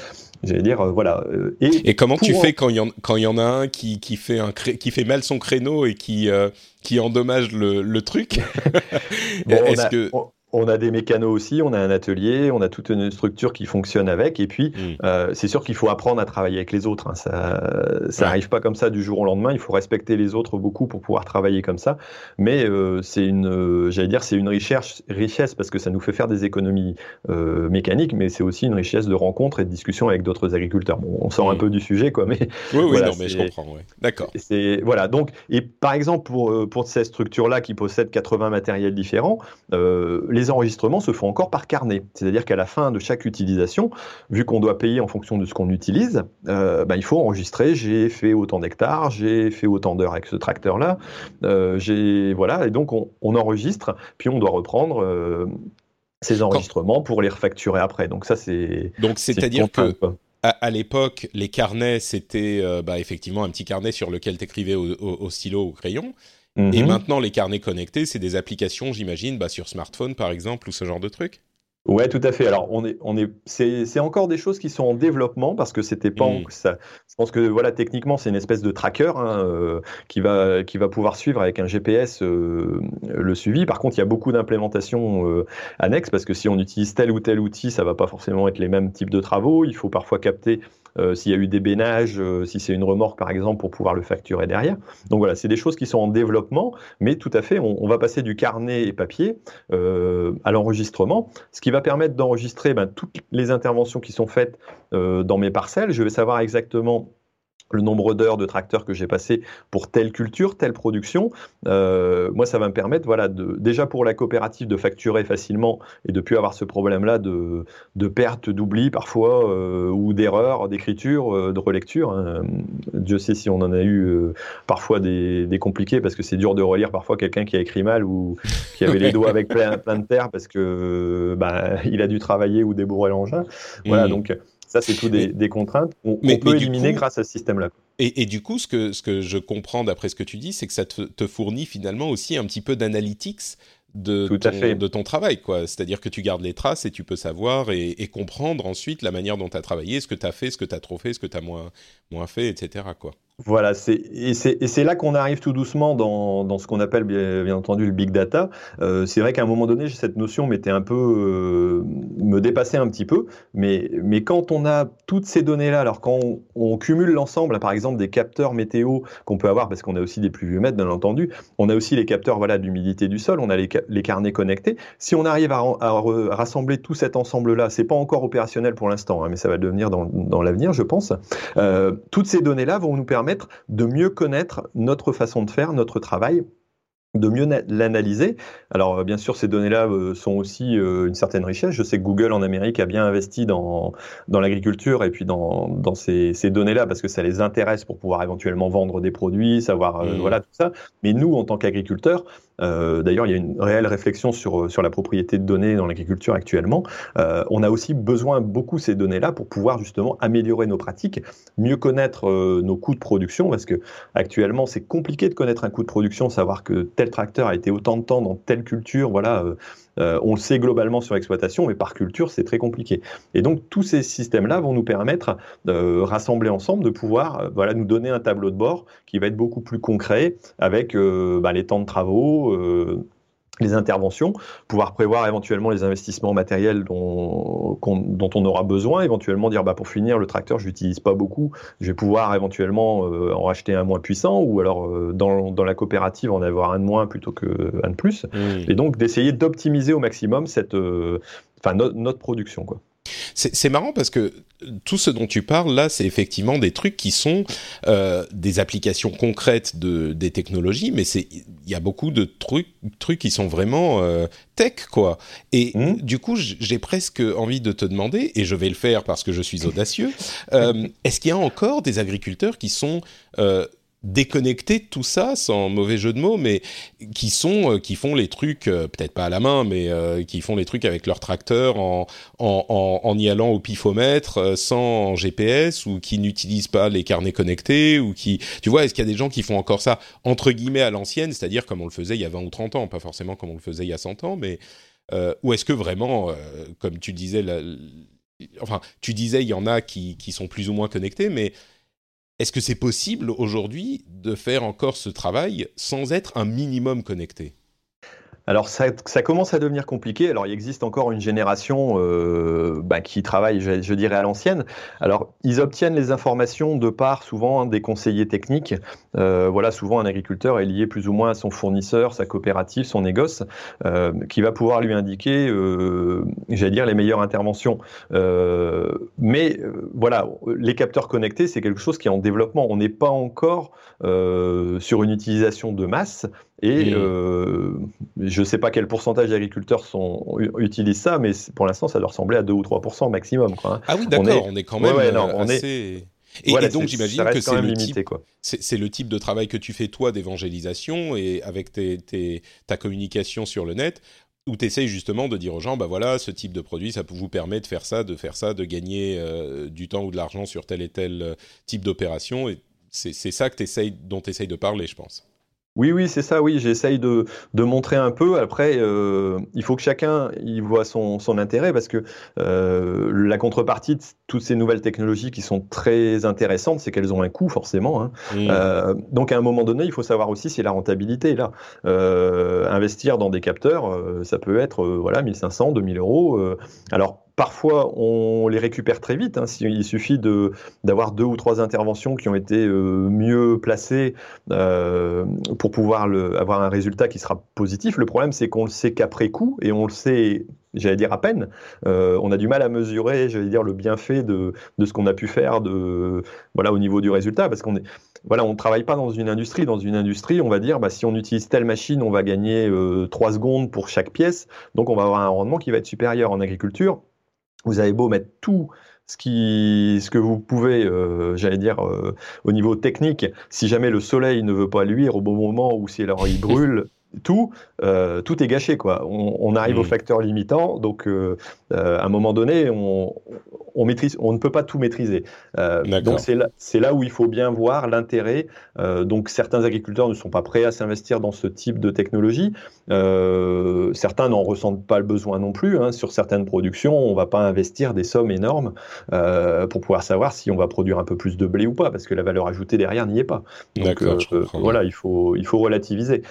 j'allais dire, euh, voilà. Et, et comment tu fais quand il y en, y a un qui, qui fait un qui fait mal son créneau et qui qui endommage le, le truc? Est-ce que on a des mécanos aussi, on a un atelier, on a toute une structure qui fonctionne avec. Et puis, Mm. euh, c'est sûr qu'il faut apprendre à travailler avec les autres. hein. Ça, ça Ouais. arrive pas comme ça du jour au lendemain. Il faut respecter les autres beaucoup pour pouvoir travailler comme ça. Mais euh, c'est une, euh, j'allais dire, c'est une richesse, richesse parce que ça nous fait faire des économies euh, mécaniques, mais c'est aussi une richesse de rencontres et de discussions avec d'autres agriculteurs. Bon, on sort Mm. un peu du sujet, quoi, mais Oui, oui, Voilà, non, mais je comprends. Ouais. D'accord. c'est voilà donc et par exemple pour pour ces structures là qui possèdent 80 matériels différents, les enregistrements se font encore par carnet. C'est-à-dire qu'à la fin de chaque utilisation, vu qu'on doit payer en fonction de ce qu'on utilise, euh, bah, il faut enregistrer. J'ai fait autant d'hectares, j'ai fait autant d'heures avec ce tracteur là, j'ai voilà et donc on, on enregistre puis on doit reprendre. euh, ces enregistrements pour les refacturer après. Donc ça, c'est... Donc, c'est-à-dire que à, à l'époque, les carnets, c'était euh, bah, effectivement un petit carnet sur lequel tu écrivais au, au- au stylo ou au crayon. Et Mhm. maintenant, les carnets connectés, c'est des applications, j'imagine, bah, sur smartphone par exemple, ou ce genre de truc. Ouais, tout à fait. Alors, on est, on est, c'est, c'est encore des choses qui sont en développement parce que c'était pas, Mm. ça. Je pense que voilà, techniquement, c'est une espèce de tracker hein, euh, qui va, qui va pouvoir suivre avec un GPS euh, le suivi. Par contre, il y a beaucoup d'implémentations euh, annexes parce que si on utilise tel ou tel outil, ça va pas forcément être les mêmes types de travaux. Il faut parfois capter s'il y a eu des bénages, euh, si c'est une remorque par exemple, pour pouvoir le facturer derrière. Donc voilà, c'est des choses qui sont en développement, mais tout à fait, on, va passer du carnet et papier euh, à l'enregistrement, ce qui va permettre d'enregistrer ben, toutes les interventions qui sont faites euh, dans mes parcelles. Je vais savoir exactement le nombre d'heures de tracteurs que j'ai passé pour telle culture, telle production. Euh, moi, ça va me permettre, voilà, de, déjà pour la coopérative, de facturer facilement et de plus avoir ce problème-là de, de perte, d'oubli parfois, euh, ou d'erreur d'écriture, euh, de relecture. hein. Dieu sait si on en a eu parfois des, des compliqués parce que c'est dur de relire parfois quelqu'un qui a écrit mal ou qui avait les doigts avec plein, plein de terre parce que bah, il a dû travailler ou débourrer l'engin. Voilà, donc ça, c'est tout des, Mais- des contraintes qu'on peut mais éliminer coup- grâce à ce système-là. Et, et du coup, ce que, ce que je comprends d'après ce que tu dis, c'est que ça te, te fournit finalement aussi un petit peu d'analytics de, Tout à ton, fait. de ton travail. quoi. C'est-à-dire que tu gardes les traces et tu peux savoir et, et comprendre ensuite la manière dont tu as travaillé, ce que tu as fait, ce que tu as trop fait, ce que tu as moins, moins fait, etc. Quoi. Voilà, c'est et c'est là qu'on arrive tout doucement dans, dans ce qu'on appelle bien, entendu le big data. Euh, c'est vrai qu'à un moment donné, cette notion m'était un peu euh, me dépassait un petit peu, mais mais quand on a toutes ces données-là, alors quand on, cumule l'ensemble, par exemple des capteurs météo qu'on peut avoir, parce qu'on a aussi des pluviomètres bien entendu, on a aussi les capteurs voilà de l'humidité du sol, on a les, les carnets connectés. Si on arrive à, rassembler tout cet ensemble-là, c'est pas encore opérationnel pour l'instant, hein, mais ça va devenir dans, dans l'avenir, je pense. Euh, toutes ces données-là vont nous permettre de mieux connaître notre façon de faire, notre travail de mieux na- l'analyser. Alors euh, bien sûr, ces données-là euh, sont aussi euh, une certaine richesse. Je sais que Google en Amérique a bien investi dans, dans l'agriculture et puis dans, dans ces, ces données-là parce que ça les intéresse pour pouvoir éventuellement vendre des produits, savoir euh, Mhm. voilà tout ça. Mais nous, en tant qu'agriculteurs, d'ailleurs, il y a une réelle réflexion sur, sur la propriété de données dans l'agriculture actuellement. Euh, on a aussi besoin beaucoup de ces données-là pour pouvoir justement améliorer nos pratiques, mieux connaître euh, nos coûts de production, parce que actuellement c'est compliqué de connaître un coût de production, savoir que tel tracteur a été autant de temps dans telle culture, voilà. Euh, euh, on le sait globalement sur l'exploitation, mais par culture, c'est très compliqué. Et donc, tous ces systèmes-là vont nous permettre de rassembler ensemble, de pouvoir euh, voilà, nous donner un tableau de bord qui va être beaucoup plus concret avec euh, bah, les temps de travaux, euh, les interventions, pouvoir prévoir éventuellement les investissements matériels dont, qu'on- dont on aura besoin, éventuellement dire bah, pour finir, le tracteur, je l'utilise pas beaucoup, je vais pouvoir éventuellement euh, en racheter un moins puissant ou alors euh, dans, dans la coopérative en avoir un de moins plutôt qu'un de plus. Et donc d'essayer d'optimiser au maximum cette, euh, enfin no- notre production quoi. C'est marrant parce que tout ce dont tu parles là, c'est effectivement des trucs qui sont euh, des applications concrètes de des technologies, mais c'est il y a beaucoup de trucs trucs qui sont vraiment euh, tech quoi. Et Mhm. du coup, j'ai presque envie de te demander, et je vais le faire parce que je suis audacieux. euh, Est-ce qu'il y a encore des agriculteurs qui sont déconnectés de tout ça, sans mauvais jeu de mots, mais qui sont euh, qui font les trucs euh, peut-être pas à la main, mais euh, qui font les trucs avec leur tracteur en y allant au pifomètre sans GPS ou qui n'utilisent pas les carnets connectés ou qui tu vois est-ce qu'il y a des gens qui font encore ça entre guillemets à l'ancienne c'est-à-dire comme on le faisait il y a 20 ou 30 ans pas forcément comme on le faisait il y a 100 ans mais ou est-ce que vraiment comme tu disais enfin tu disais il y en a qui sont plus ou moins connectés mais est-ce que c'est possible aujourd'hui de faire encore ce travail sans être un minimum connecté? Alors ça, commence à devenir compliqué. Alors il existe encore une génération euh, bah, qui travaille, je, dirais, à l'ancienne. Alors ils obtiennent les informations de part souvent hein, des conseillers techniques. Euh, voilà, souvent un agriculteur est lié plus ou moins à son fournisseur, sa coopérative, son négoce, euh, qui va pouvoir lui indiquer, euh, j'allais dire, les meilleures interventions. Mais voilà, les capteurs connectés, c'est quelque chose qui est en développement. On n'est pas encore sur une utilisation de masse. Et euh, je ne sais pas quel pourcentage d'agriculteurs utilisent ça, mais pour l'instant, ça doit ressembler à 2 ou 3 maximum. Quoi. Hein. Ah oui, d'accord, on, est quand même ouais, non, on assez... Et, voilà, et, donc j'imagine que c'est le, limité, type, c'est le type de travail que tu fais toi d'évangélisation et avec tes, tes, ta communication sur le net où tu essayes justement de dire aux gens, bah voilà, ce type de produit, ça vous permet de faire ça, de faire ça, de gagner euh, du temps ou de l'argent sur tel et tel euh, type d'opération. Et c'est ça que essayes, dont tu essayes de parler, je pense. Oui, oui, c'est ça, oui, j'essaye de, de, montrer un peu. Après, euh, il faut que chacun y voit son, son intérêt parce que euh, la contrepartie de toutes ces nouvelles technologies qui sont très intéressantes, c'est qu'elles ont un coût forcément. Hein. Mmh. Euh, donc à un moment donné, il faut savoir aussi si la rentabilité est là. Euh, investir dans des capteurs, ça peut être voilà 1500, 2000 euros. alors Parfois, on les récupère très vite. Hein. Il suffit de d'avoir deux ou trois interventions qui ont été euh, mieux placées euh, pour pouvoir avoir un résultat qui sera positif. Le problème, c'est qu'on le sait qu'après coup, et on le sait, j'allais dire à peine. Euh, on a du mal à mesurer, j'allais dire, le bienfait de, de ce qu'on a pu faire de voilà au niveau du résultat, parce qu'on voilà, on travaille pas dans une industrie. Dans une industrie, on va dire, bah, si on utilise telle machine, on va gagner euh, 3 secondes pour chaque pièce, donc on va avoir un rendement qui va être supérieur. En agriculture, vous avez beau mettre tout ce, qui, ce que vous pouvez, euh, j'allais dire, euh, au niveau technique, si jamais le soleil ne veut pas luire au bon moment ou si alors il brûle, tout, euh, tout est gâché. Quoi. On, on arrive mmh. au facteur limitant, donc euh, euh, à un moment donné, on, on, maîtrise, on ne peut pas tout maîtriser. Euh, donc c'est là, là, où il faut bien voir l'intérêt. Euh, donc certains agriculteurs ne sont pas prêts à s'investir dans ce type de technologie. certains n'en ressentent pas le besoin non plus. Hein. Sur certaines productions, on ne va pas investir des sommes énormes pour pouvoir savoir si on va produire un peu plus de blé ou pas, parce que la valeur ajoutée derrière n'y est pas. Donc voilà, il faut, il faut relativiser.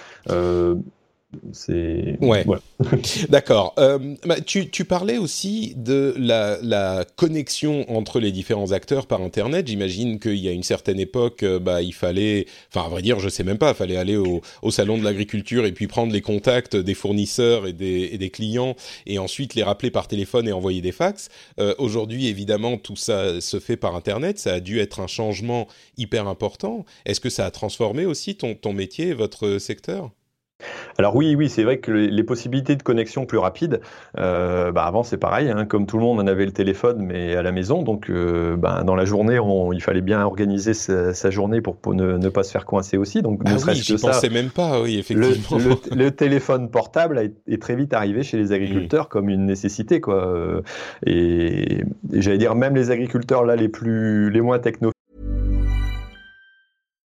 C'est ouais. D'accord. Euh, bah, tu, tu, parlais aussi de la, la, connexion entre les différents acteurs par Internet. J'imagine qu'il y a une certaine époque, euh, bah, il fallait, enfin à vrai dire, je sais même pas, il fallait aller au, au salon de l'agriculture et puis prendre les contacts des fournisseurs et des, et des, clients et ensuite les rappeler par téléphone et envoyer des fax. Euh, Aujourd'hui, évidemment, tout ça se fait par Internet. Ça a dû être un changement hyper important. Est-ce que ça a transformé aussi ton, ton métier, votre secteur? Alors oui, oui, c'est vrai que les possibilités de connexion plus rapides, euh, bah avant c'est pareil, hein, comme tout le monde on avait le téléphone mais à la maison, donc euh, bah, dans la journée il fallait bien organiser sa, journée pour, ne, pas se faire coincer aussi. Donc ah oui, j'y pensais même pas, oui effectivement. Le, téléphone portable est très vite arrivé chez les agriculteurs comme une nécessité quoi. Et, et j'allais dire même les agriculteurs là les plus les moins techno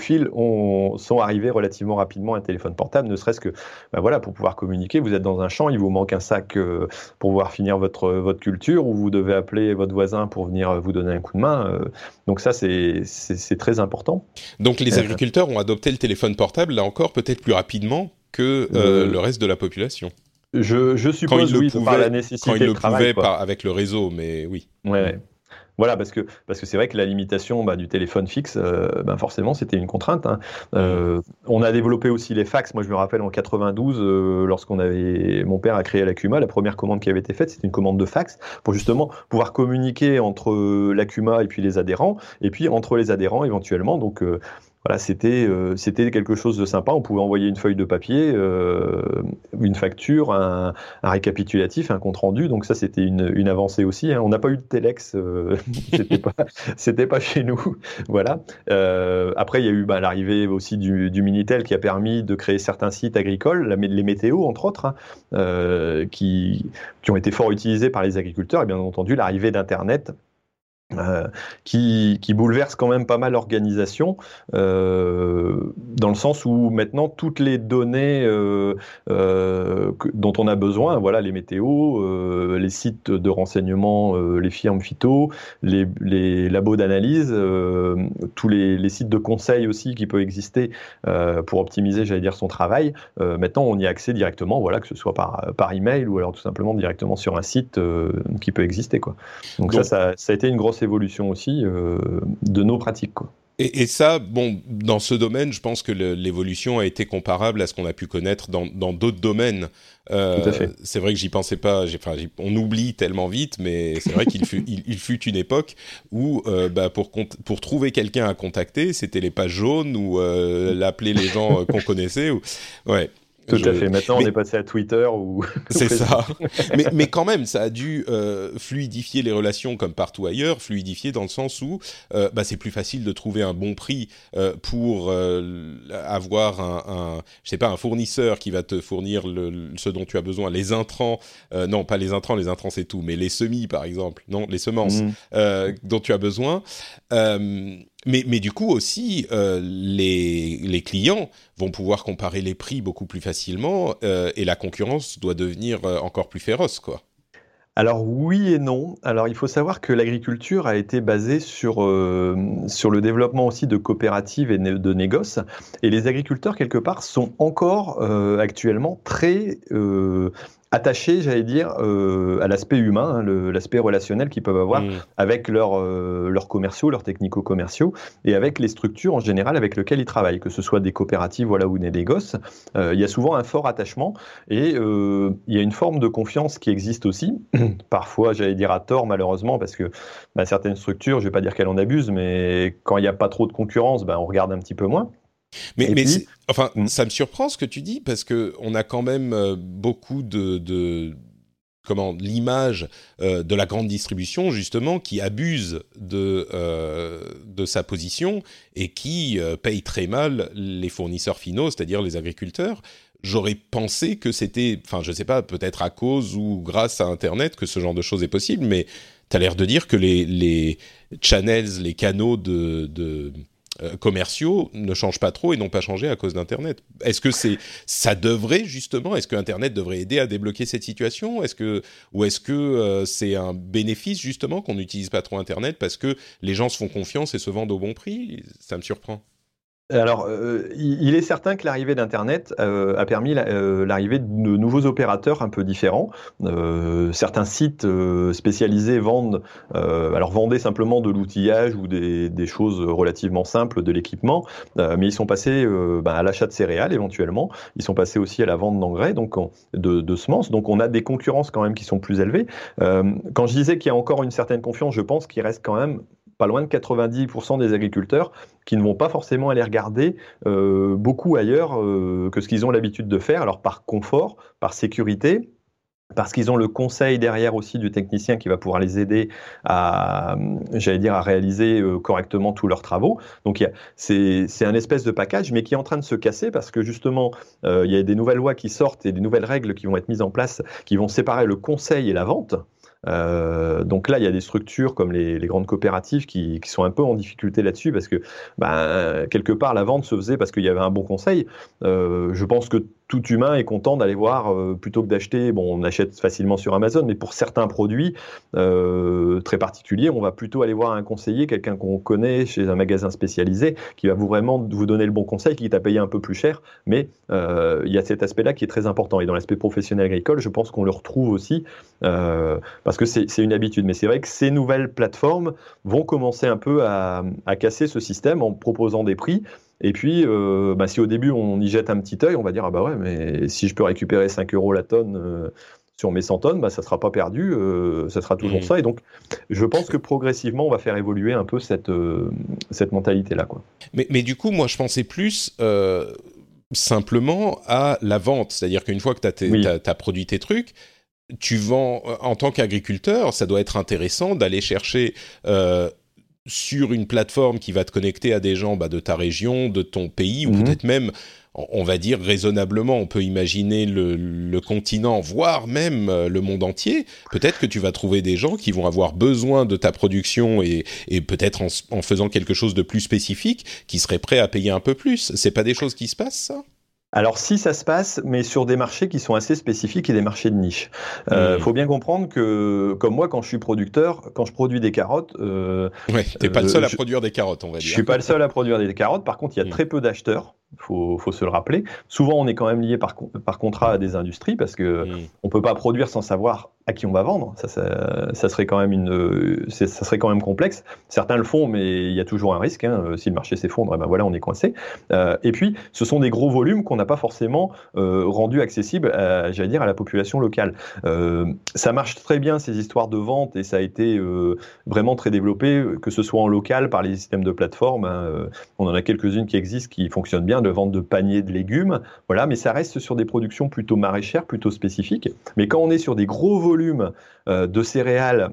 fil ont, sont arrivés relativement rapidement à un téléphone portable, ne serait-ce que bah voilà, pour pouvoir communiquer. Vous êtes dans un champ, il vous manque un sac euh, pour pouvoir finir votre, votre culture, ou vous devez appeler votre voisin pour venir vous donner un coup de main. Euh. donc ça, c'est très important. Donc les agriculteurs ont adopté le téléphone portable, là encore, peut-être plus rapidement que le reste de la population. Je, je suppose, oui, par la nécessité quand ils le pouvaient avec le réseau, mais oui. Ouais. Voilà, parce que parce que c'est vrai que la limitation bah, du téléphone fixe, euh, ben forcément, c'était une contrainte. Hein. Euh, on a développé aussi les fax. Moi, je me rappelle en 92, euh, lorsqu'on avait, mon père a créé l'Acuma, la première commande qui avait été faite, c'était une commande de fax pour justement pouvoir communiquer entre l'Acuma et puis les adhérents, et puis entre les adhérents éventuellement. Donc voilà, c'était euh, c'était quelque chose de sympa. On pouvait envoyer une feuille de papier, euh, une facture, un, récapitulatif, un compte rendu. Donc ça, c'était une, une, avancée aussi. Hein. On n'a pas eu de telex, euh, c'était pas c'était pas chez nous. Voilà. Euh, après, il y a eu bah, l'arrivée aussi du, du, minitel qui a permis de créer certains sites agricoles, les météos entre autres, hein, qui qui ont été fort utilisés par les agriculteurs. Et bien entendu, l'arrivée d'Internet euh, qui, qui, bouleverse quand même pas mal l'organisation, euh, dans le sens où maintenant toutes les données euh, dont on a besoin, voilà les météos, les sites de renseignement, les firmes phyto, les, les labos d'analyse, tous les, les, sites de conseil aussi qui peuvent exister pour optimiser, j'allais dire, son travail. maintenant, on y a accès directement, voilà, que ce soit par, par email ou alors tout simplement directement sur un site qui peut exister, quoi. Donc, Donc ça, ça, ça a été une grosse évolution aussi euh, de nos pratiques. Quoi. Et, ça, bon, dans ce domaine, je pense que l'évolution a été comparable à ce qu'on a pu connaître dans d'autres domaines. Euh, c'est vrai que j'y pensais pas. Enfin, on oublie tellement vite, mais c'est vrai qu'il fut, il, fut une époque où, euh, bah, pour pour trouver quelqu'un à contacter, c'était les pages jaunes ou l'appeler les gens qu'on connaissait. Ou... Ouais. Tout à fait. Maintenant, on est passé à Twitter ou. C'est ça. mais, mais, quand même, ça a dû euh, fluidifier les relations comme partout ailleurs. Fluidifier dans le sens où euh, bah, c'est plus facile de trouver un bon prix euh, pour avoir un, un, je sais pas, un fournisseur qui va te fournir le, ce dont tu as besoin, les intrants. non, pas les intrants. Les intrants, c'est tout. Mais les semis, par exemple. Non, les semences mmh. dont tu as besoin. Mais, du coup aussi, euh, les, clients vont pouvoir comparer les prix beaucoup plus facilement euh, et la concurrence doit devenir euh, encore plus féroce, quoi. Alors oui et non. Alors il faut savoir que l'agriculture a été basée sur, sur le développement aussi de coopératives et de négoces. Et les agriculteurs, quelque part, sont encore actuellement très attachés, j'allais dire, euh, à l'aspect humain, hein, l'aspect relationnel qu'ils peuvent avoir mmh. avec leurs euh, leurs commerciaux, leurs technico-commerciaux, et avec les structures en général avec lesquelles ils travaillent, que ce soit des coopératives voilà, ou des négoces. Euh, il y a souvent un fort attachement et il y a une forme de confiance qui existe aussi, parfois, j'allais dire à tort malheureusement, parce que bah, certaines structures, je ne vais pas dire qu'elles en abusent, mais quand il n'y a pas trop de concurrence, bah, on regarde un petit peu moins. Mais, mais enfin, hmm. ça me surprend ce que tu dis parce que on a quand même euh, beaucoup de, de comment l'image euh, de la grande distribution justement qui abuse de euh, de sa position et qui paye très mal les fournisseurs finaux, c'est-à-dire les agriculteurs. J'aurais pensé que c'était, enfin, je sais pas, peut-être à cause ou grâce à Internet que ce genre de choses est possible, mais tu as l'air de dire que les, les channels, les canaux de, de euh, commerciaux ne changent pas trop et n'ont pas changé à cause d'Internet. Est-ce que c'est ça devrait justement Est-ce que Internet devrait aider à débloquer cette situation? Est-ce que ou est-ce que euh, c'est un bénéfice justement qu'on n'utilise pas trop Internet parce que les gens se font confiance et se vendent au bon prix? Ça me surprend. Alors, euh, il est certain que l'arrivée d'Internet euh, a permis euh, l'arrivée de nouveaux opérateurs un peu différents. certains sites spécialisés vendent, alors vendaient simplement de l'outillage ou des, choses relativement simples de l'équipement, mais ils sont passés ben, à l'achat de céréales éventuellement. Ils sont passés aussi à la vente d'engrais, donc de, de, semences. Donc, on a des concurrences quand même qui sont plus élevées. quand je disais qu'il y a encore une certaine confiance, je pense qu'il reste quand même pas loin de 90% des agriculteurs qui ne vont pas forcément aller regarder euh, beaucoup ailleurs euh, que ce qu'ils ont l'habitude de faire, alors par confort, par sécurité, parce qu'ils ont le conseil derrière aussi du technicien qui va pouvoir les aider à, j'allais dire, à réaliser euh, correctement tous leurs travaux. Donc c'est un espèce de package, mais qui est en train de se casser parce que justement, il y a des nouvelles lois qui sortent et des nouvelles règles qui vont être mises en place qui vont séparer le conseil et la vente. Euh, donc là, il y a des structures comme les, grandes coopératives qui, qui, sont un peu en difficulté là-dessus parce que ben, quelque part la vente se faisait parce qu'il y avait un bon conseil. Euh, je pense que tout humain est content d'aller voir euh, plutôt que d'acheter. Bon, on achète facilement sur Amazon, mais pour certains produits euh, très particuliers, on va plutôt aller voir un conseiller, quelqu'un qu'on connaît chez un magasin spécialisé, qui va vous vraiment vous donner le bon conseil, qui t'a payé un peu plus cher. Mais euh, il y a cet aspect-là qui est très important. Et dans l'aspect professionnel agricole, je pense qu'on le retrouve aussi parce que c'est une habitude. Mais c'est vrai que ces nouvelles plateformes vont commencer un peu à, à casser ce système en proposant des prix et puis, euh, bah, si au début on y jette un petit œil, on va dire ah bah ouais, mais si je peux récupérer 5 euros la tonne euh, sur mes 100 tonnes, bah, ça sera pas perdu, euh, ça sera toujours mmh. ça. Et donc, je pense que progressivement, on va faire évoluer un peu cette, cette mentalité-là. Quoi. Mais, mais, du coup, moi, je pensais plus simplement à la vente. C'est-à-dire qu'une fois que tu as, oui. as, produit tes trucs, tu vends en tant qu'agriculteur, ça doit être intéressant d'aller chercher euh, sur une plateforme qui va te connecter à des gens bah, de ta région, de ton pays, ou mmh. peut-être même, on va dire raisonnablement, on peut imaginer le, le continent, voire même euh, le monde entier. Peut-être que tu vas trouver des gens qui vont avoir besoin de ta production et, et peut-être en, en, faisant quelque chose de plus spécifique, qui seraient prêts à payer un peu plus. C'est pas des choses qui se passent, ça? Alors si ça se passe, mais sur des marchés qui sont assez spécifiques et des marchés de niche. Il euh, mmh. faut bien comprendre que, comme moi, quand je suis producteur, quand je produis des carottes... Euh, ouais, t'es pas le seul euh, à produire des carottes, on va dire. Je suis pas le seul à produire des carottes. Par contre, il y a mmh. très peu d'acheteurs faut, faut se le rappeler. Souvent, on est quand même lié par, par contrat à des industries parce que mmh. on peut pas produire sans savoir à qui on va vendre. Ça, ça, ça serait quand même une, ça serait quand même complexe. Certains le font, mais il y a toujours un risque. Hein. Si le marché s'effondre, eh ben voilà, on est coincé. Euh, et puis, ce sont des gros volumes qu'on n'a pas forcément euh, rendus accessibles, j'allais dire, à la population locale. Euh, ça marche très bien ces histoires de vente et ça a été vraiment très développé, que ce soit en local par les systèmes de plateforme. Hein. On en a quelques-unes qui existent, qui fonctionnent bien, de vente de paniers de légumes, voilà. Mais ça reste sur des productions plutôt maraîchères, plutôt spécifiques. Mais quand on est sur des gros volumes euh, de céréales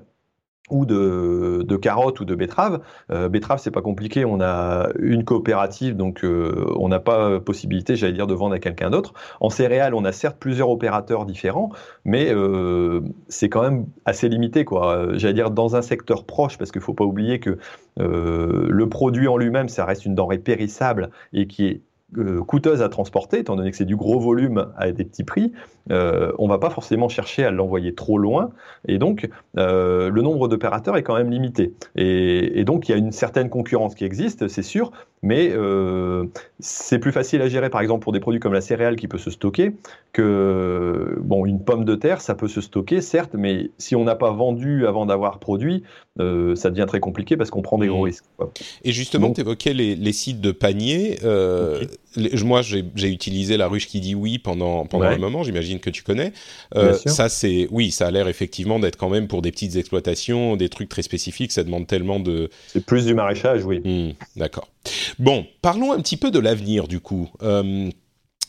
ou de, carottes ou de betteraves. Euh, betterave, c'est pas compliqué. On a une coopérative, donc euh, on n'a pas possibilité, j'allais dire, de vendre à quelqu'un d'autre. En céréales, on a certes plusieurs opérateurs différents, mais euh, c'est quand même assez limité, quoi. J'allais dire dans un secteur proche, parce qu'il faut pas oublier que le produit en lui-même, ça reste une denrée périssable et qui est coûteuse à transporter, étant donné que c'est du gros volume à des petits prix, euh, on va pas forcément chercher à l'envoyer trop loin, et donc euh, le nombre d'opérateurs est quand même limité. Et, et, donc il y a une certaine concurrence qui existe, c'est sûr, mais euh, c'est plus facile à gérer, par exemple, pour des produits comme la céréale qui peut se stocker, que bon, une pomme de terre, ça peut se stocker, certes, mais si on n'a pas vendu avant d'avoir produit, euh, ça devient très compliqué parce qu'on prend des gros mmh. risques. Quoi. Et justement, tu évoquais les, les, sites de panier. Okay. Moi, j'ai utilisé la ruche qui dit oui pendant, pendant ouais. un moment, j'imagine que tu connais. Euh, ça, c'est oui, ça a l'air effectivement d'être quand même pour des petites exploitations, des trucs très spécifiques, ça demande tellement de. C'est plus du maraîchage, oui. Mmh, D'accord. Bon, parlons un petit peu de l'avenir du coup. Euh,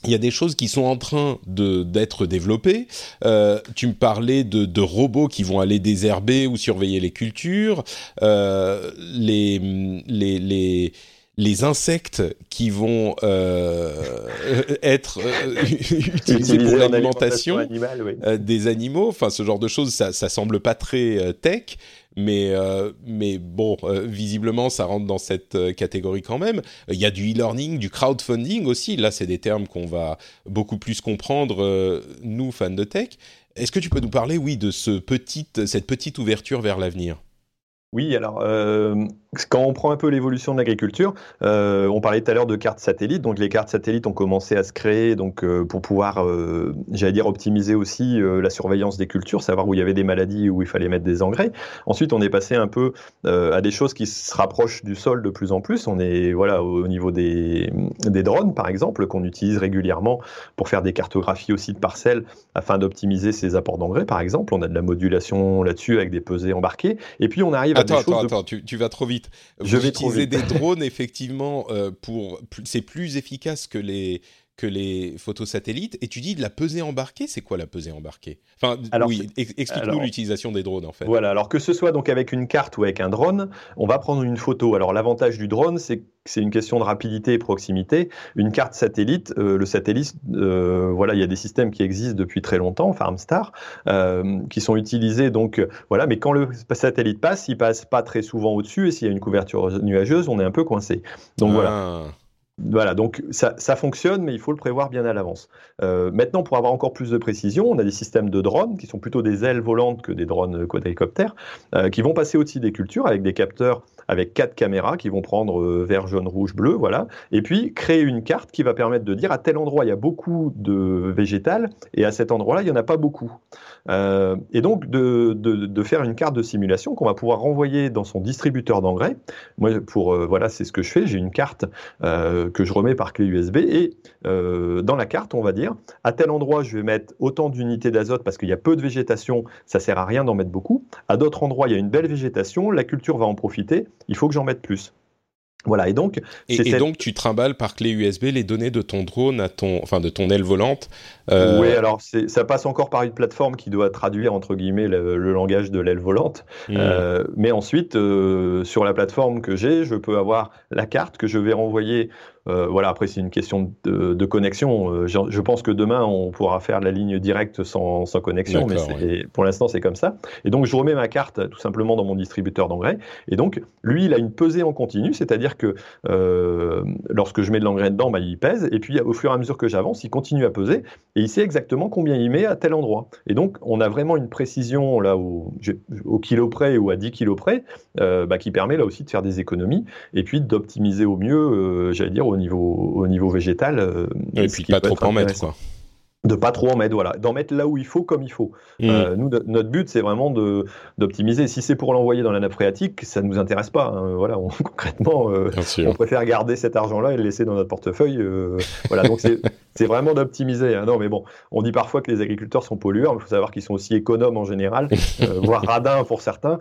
il y a des choses qui sont en train d'être développées. Euh, tu me parlais de, de, robots qui vont aller désherber ou surveiller les cultures, les, les, les les insectes qui vont euh, être euh, utilisés pour l'alimentation oui. euh, des animaux, enfin ce genre de choses, ça, ça semble pas très tech, mais mais bon, visiblement ça rentre dans cette catégorie quand même. Il y a du e-learning, du crowdfunding aussi. Là, c'est des termes qu'on va beaucoup plus comprendre nous fans de tech. Est-ce que tu peux nous parler, oui, de ce petite, cette petite ouverture vers l'avenir? Oui, alors quand on prend un peu l'évolution de l'agriculture, euh, on parlait tout à l'heure de cartes satellites. Donc les cartes satellites ont commencé à se créer donc euh, pour pouvoir, euh, j'allais dire, optimiser aussi la surveillance des cultures, savoir où il y avait des maladies où il fallait mettre des engrais. Ensuite, on est passé un peu à des choses qui se rapprochent du sol de plus en plus. On est voilà au, au niveau des, des drones, par exemple, qu'on utilise régulièrement pour faire des cartographies aussi de parcelles afin d'optimiser ses apports d'engrais, par exemple. On a de la modulation là-dessus avec des pesées embarquées. Et puis on arrive attends, attends, de... attends, tu, tu, vas trop vite. Vous Je vais utilisez des drones, effectivement, euh, pour c'est plus efficace que les que les photos satellites. Et tu dis de la pesée embarquée, c'est quoi la pesée embarquée? Enfin, Alors, oui, ex- explique-nous l'utilisation des drones en fait. Voilà, alors que ce soit donc avec une carte ou avec un drone, on va prendre une photo. Alors l'avantage du drone, c'est que c'est une question de rapidité et proximité. Une carte satellite, euh, le satellite, euh, voilà, il y a des systèmes qui existent depuis très longtemps, Farmstar, euh, qui sont utilisés donc voilà, mais quand le satellite passe, il passe pas très souvent au-dessus et s'il y a une couverture nuageuse, on est un peu coincé. Donc voilà. Ah. Voilà, donc ça, fonctionne, mais il faut le prévoir bien à l'avance. Euh, maintenant, pour avoir encore plus de précision, on a des systèmes de drones qui sont plutôt des ailes volantes que des drones quadricoptères, euh, qui vont passer au-dessus des cultures avec des capteurs avec quatre caméras qui vont prendre euh, vert, jaune, rouge, bleu, voilà, et puis créer une carte qui va permettre de dire à tel endroit il y a beaucoup de végétal et à cet endroit-là il y en a pas beaucoup. Euh, et donc de, de, de faire une carte de simulation qu'on va pouvoir renvoyer dans son distributeur d'engrais. Moi, pour euh, voilà, c'est ce que je fais. J'ai une carte euh, que je remets par clé USB et dans la carte, on va dire à tel endroit, je vais mettre autant d'unités d'azote parce qu'il y a peu de végétation, ça sert à rien d'en mettre beaucoup. À d'autres endroits, il y a une belle végétation, la culture va en profiter, il faut que j'en mette plus. Voilà, et donc Et, et cette- donc tu trimbales par clé USB les données de ton drone à ton, enfin de ton aile volante. euh, Oui, alors ça passe encore par une plateforme qui doit traduire entre guillemets le, le langage de l'aile volante. hmm. Euh, mais ensuite, euh, sur la plateforme que j'ai, je peux avoir la carte que je vais renvoyer. Euh, voilà, après c'est une question de, de connexion. Euh, je, je pense que demain on pourra faire la ligne directe sans, sans connexion, mais pour l'instant c'est comme ça. Et donc je remets ma carte tout simplement dans mon distributeur d'engrais. Et donc lui, il a une pesée en continu, c'est-à-dire que euh, lorsque je mets de l'engrais dedans, bah, il pèse. Et puis au fur et à mesure que j'avance, il continue à peser et il sait exactement combien il met à tel endroit. Et donc, on a vraiment une précision là au, au kilo près ou à 10 kilos près, euh, bah, qui permet là aussi de faire des économies et puis d'optimiser au mieux, j'allais dire, au niveau, au niveau végétal. euh, et puis pas trop en mettre quoi. De pas trop en mettre, voilà, d'en mettre là où il faut, comme il faut. Hmm. Euh, nous, no- notre but, c'est vraiment de d'optimiser. Si c'est pour l'envoyer dans la nappe phréatique, ça nous intéresse pas. hein. Voilà, on- concrètement, euh, on préfère garder cet argent-là et le laisser dans notre portefeuille. euh, voilà, donc c'est vraiment d'optimiser. hein. Non, mais bon, on dit parfois que les agriculteurs sont pollueurs, mais il faut savoir qu'ils sont aussi économes en général, voire radins pour certains.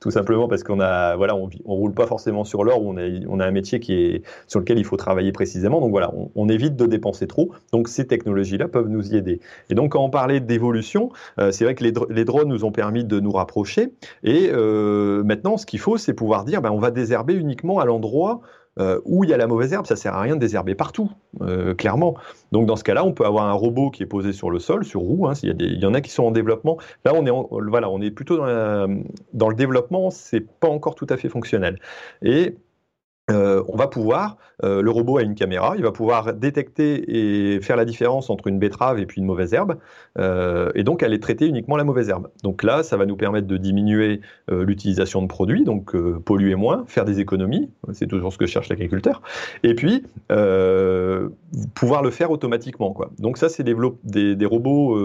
Tout simplement parce qu'on a, voilà, on, roule pas forcément sur l'or, on a, on a un métier qui est sur lequel il faut travailler précisément. Donc voilà, on, on évite de dépenser trop. Donc ces technologies-là peuvent nous y aider. Et donc quand on parlait d'évolution, euh, c'est vrai que les, dr- les drones nous ont permis de nous rapprocher. Et euh, maintenant, ce qu'il faut, c'est pouvoir dire, ben, on va désherber uniquement à l'endroit euh, où il y a la mauvaise herbe. Ça sert à rien de désherber partout, clairement. Donc dans ce cas-là, on peut avoir un robot qui est posé sur le sol, sur roue. hein, il y en a qui sont en développement. Là, on est, en- voilà, on est plutôt dans, dans le développement. C'est pas encore tout à fait fonctionnel. Et euh, on va pouvoir, euh, le robot a une caméra, il va pouvoir détecter et faire la différence entre une betterave et puis une mauvaise herbe, euh, et donc aller traiter uniquement la mauvaise herbe. Donc là, ça va nous permettre de diminuer euh, l'utilisation de produits, donc euh, polluer moins, faire des économies, c'est toujours ce que cherche l'agriculteur, et puis euh, pouvoir le faire automatiquement. Quoi. Donc ça, c'est des, des, robots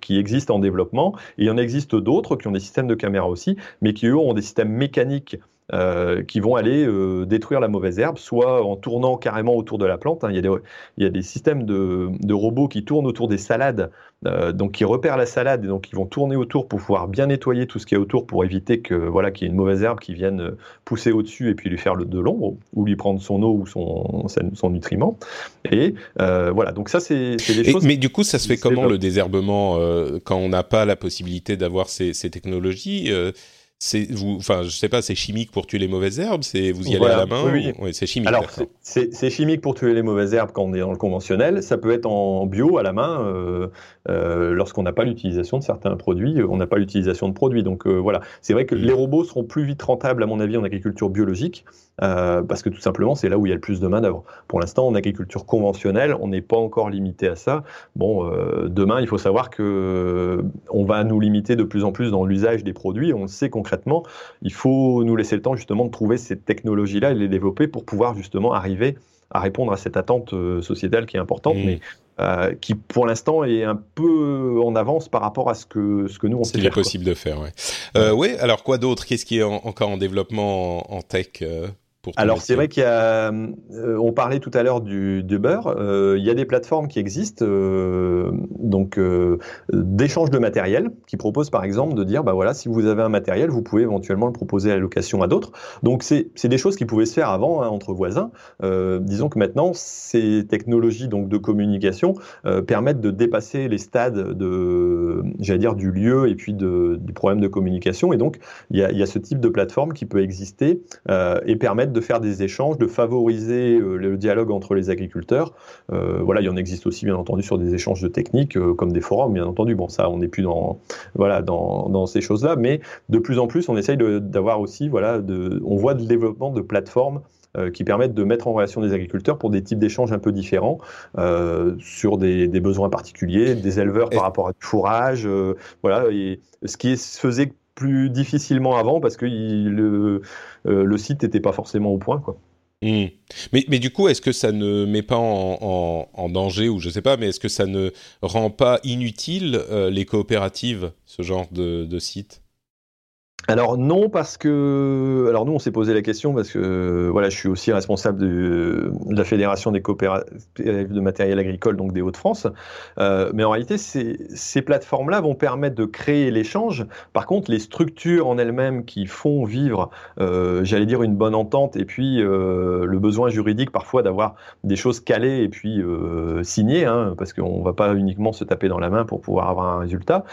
qui existent en développement, et il y en existe d'autres qui ont des systèmes de caméra aussi, mais qui eux ont des systèmes mécaniques euh, qui vont aller euh, détruire la mauvaise herbe, soit en tournant carrément autour de la plante. hein. Il, y a des, il y a des systèmes de, de robots qui tournent autour des salades, euh, donc qui repèrent la salade et donc ils vont tourner autour pour pouvoir bien nettoyer tout ce qui est autour pour éviter que voilà qu'il y ait une mauvaise herbe qui vienne pousser au-dessus et puis lui faire le, de l'ombre ou lui prendre son eau ou son, son, nutriment. Et voilà, donc ça c'est des choses. Mais du coup, ça se fait comment le désherbement quand on n'a pas la possibilité d'avoir ces, ces technologies vous enfin je sais pas c'est chimique pour tuer les mauvaises herbes c'est vous y allez Voilà, à la main oui, oui. ou... oui, c'est chimique alors c'est chimique pour tuer les mauvaises herbes quand on est dans le conventionnel. Ça peut être en bio à la main euh, euh, lorsqu'on n'a pas l'utilisation de certains produits on n'a pas l'utilisation de produits. Donc euh, voilà. C'est vrai que mmh. les robots seront plus vite rentables à mon avis en agriculture biologique euh, parce que tout simplement c'est là où il y a le plus de main d'œuvre pour l'instant en agriculture conventionnelle on n'est pas encore limité à ça bon euh, demain il faut savoir que on va nous limiter de plus en plus dans l'usage des produits on le sait concrètement il faut nous laisser le temps justement de trouver ces technologies là et les développer pour pouvoir justement arriver à répondre à cette attente euh, sociétale qui est importante, mmh. mais euh, qui pour l'instant est un peu en avance par rapport à ce que ce que nous on sait faire. Ce qu'il est possible quoi. de faire, ouais. Euh, ouais. Alors quoi d'autre? Qu'est-ce qui est en, encore en développement en, en tech euh? Alors c'est vrai qu'il y a, euh, on parlait tout à l'heure du, du beurre, euh, il y a des plateformes qui existent, euh, donc d'échange de matériel, qui proposent par exemple de dire, bah voilà, si vous avez un matériel, vous pouvez éventuellement le proposer à la location à d'autres. Donc c'est des choses qui pouvaient se faire avant hein, entre voisins. disons que maintenant, ces technologies donc de communication permettent de dépasser les stades de, j'allais dire, du lieu et puis de, du problème de communication. Et donc il y a, il y a ce type de plateforme qui peut exister et permettre de faire des échanges, de favoriser euh, le dialogue entre les agriculteurs. Euh, voilà, il y en existe aussi bien entendu sur des échanges de techniques euh, comme des forums, bien entendu. Bon, ça, on n'est plus dans voilà dans, dans ces choses-là, mais de plus en plus, on essaye d'avoir aussi voilà, de, on voit le développement de plateformes qui permettent de mettre en relation des agriculteurs pour des types d'échanges un peu différents euh, sur des, des, besoins particuliers, des éleveurs par rapport à du fourrage, voilà, et ce qui se faisait plus difficilement avant parce que le, euh, le site n'était pas forcément au point. Quoi. Hmm. Mais, mais, du coup, est-ce que ça ne met pas en, en, danger, ou je sais pas, mais est-ce que ça ne rend pas inutile euh, les coopératives, ce genre de, de site? Alors non parce que alors nous on s'est posé la question parce que voilà je suis aussi responsable de, la fédération des coopératives de matériel agricole donc des Hauts-de-France. Euh, mais en réalité ces, plateformes là vont permettre de créer l'échange. Par contre les structures en elles-mêmes qui font vivre euh, j'allais dire une bonne entente et puis euh, le besoin juridique parfois d'avoir des choses calées et puis signées hein, parce qu'on va pas uniquement se taper dans la main pour pouvoir avoir un résultat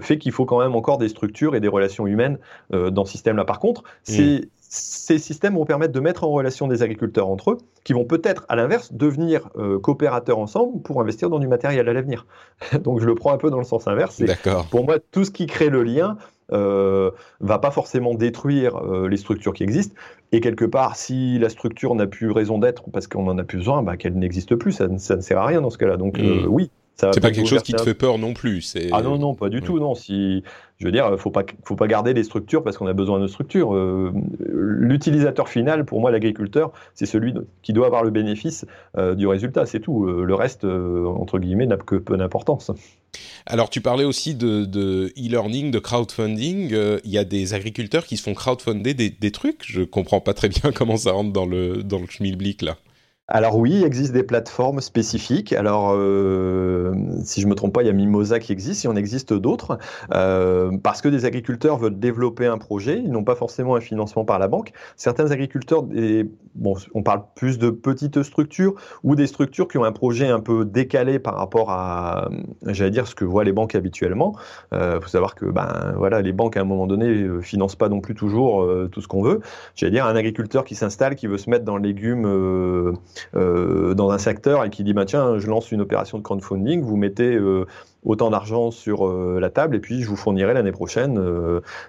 fait qu'il faut quand même encore des structures et des relations humaine euh, dans ce système-là. Par contre, mm. ces systèmes vont permettre de mettre en relation des agriculteurs entre eux, qui vont peut-être, à l'inverse, devenir euh, coopérateurs ensemble pour investir dans du matériel à l'avenir. Donc je le prends un peu dans le sens inverse. Pour moi, tout ce qui crée le lien euh, va pas forcément détruire euh, les structures qui existent. Et quelque part, si la structure n'a plus raison d'être parce qu'on en a plus besoin, bah, qu'elle n'existe plus, ça, ne sert à rien dans ce cas-là. Donc mm. oui, c'est pas quelque chose qui te fait peur non plus. Ah non, non, pas du tout. Non, si je veux dire, faut pas, faut pas garder les structures parce qu'on a besoin de structures. Euh, l'utilisateur final, pour moi, l'agriculteur, c'est celui qui doit avoir le bénéfice euh, du résultat. C'est tout. Euh, le reste, entre guillemets, n'a que peu d'importance. Alors, tu parlais aussi de e-learning, de, crowdfunding. Il y a des agriculteurs qui se font crowdfunder des, des, trucs. Je comprends pas très bien comment ça rentre dans le dans le schmilblick là. Alors oui, il existe des plateformes spécifiques. Alors, euh, si je me trompe pas, il y a Mimosa qui existe, il en existe d'autres, euh, parce que des agriculteurs veulent développer un projet, ils n'ont pas forcément un financement par la banque. Certains agriculteurs, bon, on parle plus de petites structures ou des structures qui ont un projet un peu décalé par rapport à, j'allais dire, ce que voient les banques habituellement. Il euh, faut savoir que, ben voilà, les banques à un moment donné financent pas non plus toujours tout ce qu'on veut. J'allais dire, un agriculteur qui s'installe, qui veut se mettre dans le légume euh, dans un secteur et qui dit bah, tiens, je lance une opération de crowdfunding, vous mettez euh, autant d'argent sur euh, la table et puis je vous fournirai l'année prochaine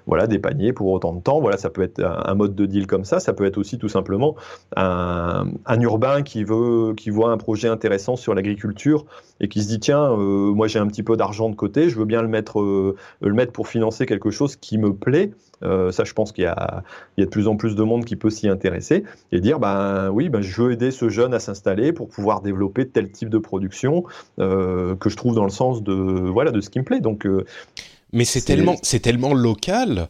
voilà des paniers pour autant de temps. Voilà, ça peut être un, mode de deal comme ça. Ça peut être aussi tout simplement un, urbain qui veut qui voit un projet intéressant sur l'agriculture et qui se dit tiens, moi j'ai un petit peu d'argent de côté, je veux bien le mettre le mettre pour financer quelque chose qui me plaît. Euh, ça, je pense qu'il y, a, de plus en plus de monde qui peut s'y intéresser et dire ben oui, ben, je veux aider ce jeune à s'installer pour pouvoir développer tel type de production euh, que je trouve dans le sens de voilà de ce qui me plaît. Donc euh, mais c'est tellement, c'est tellement local.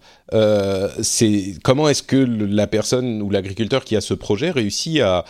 c'est comment est-ce que la personne ou l'agriculteur qui a ce projet réussit à,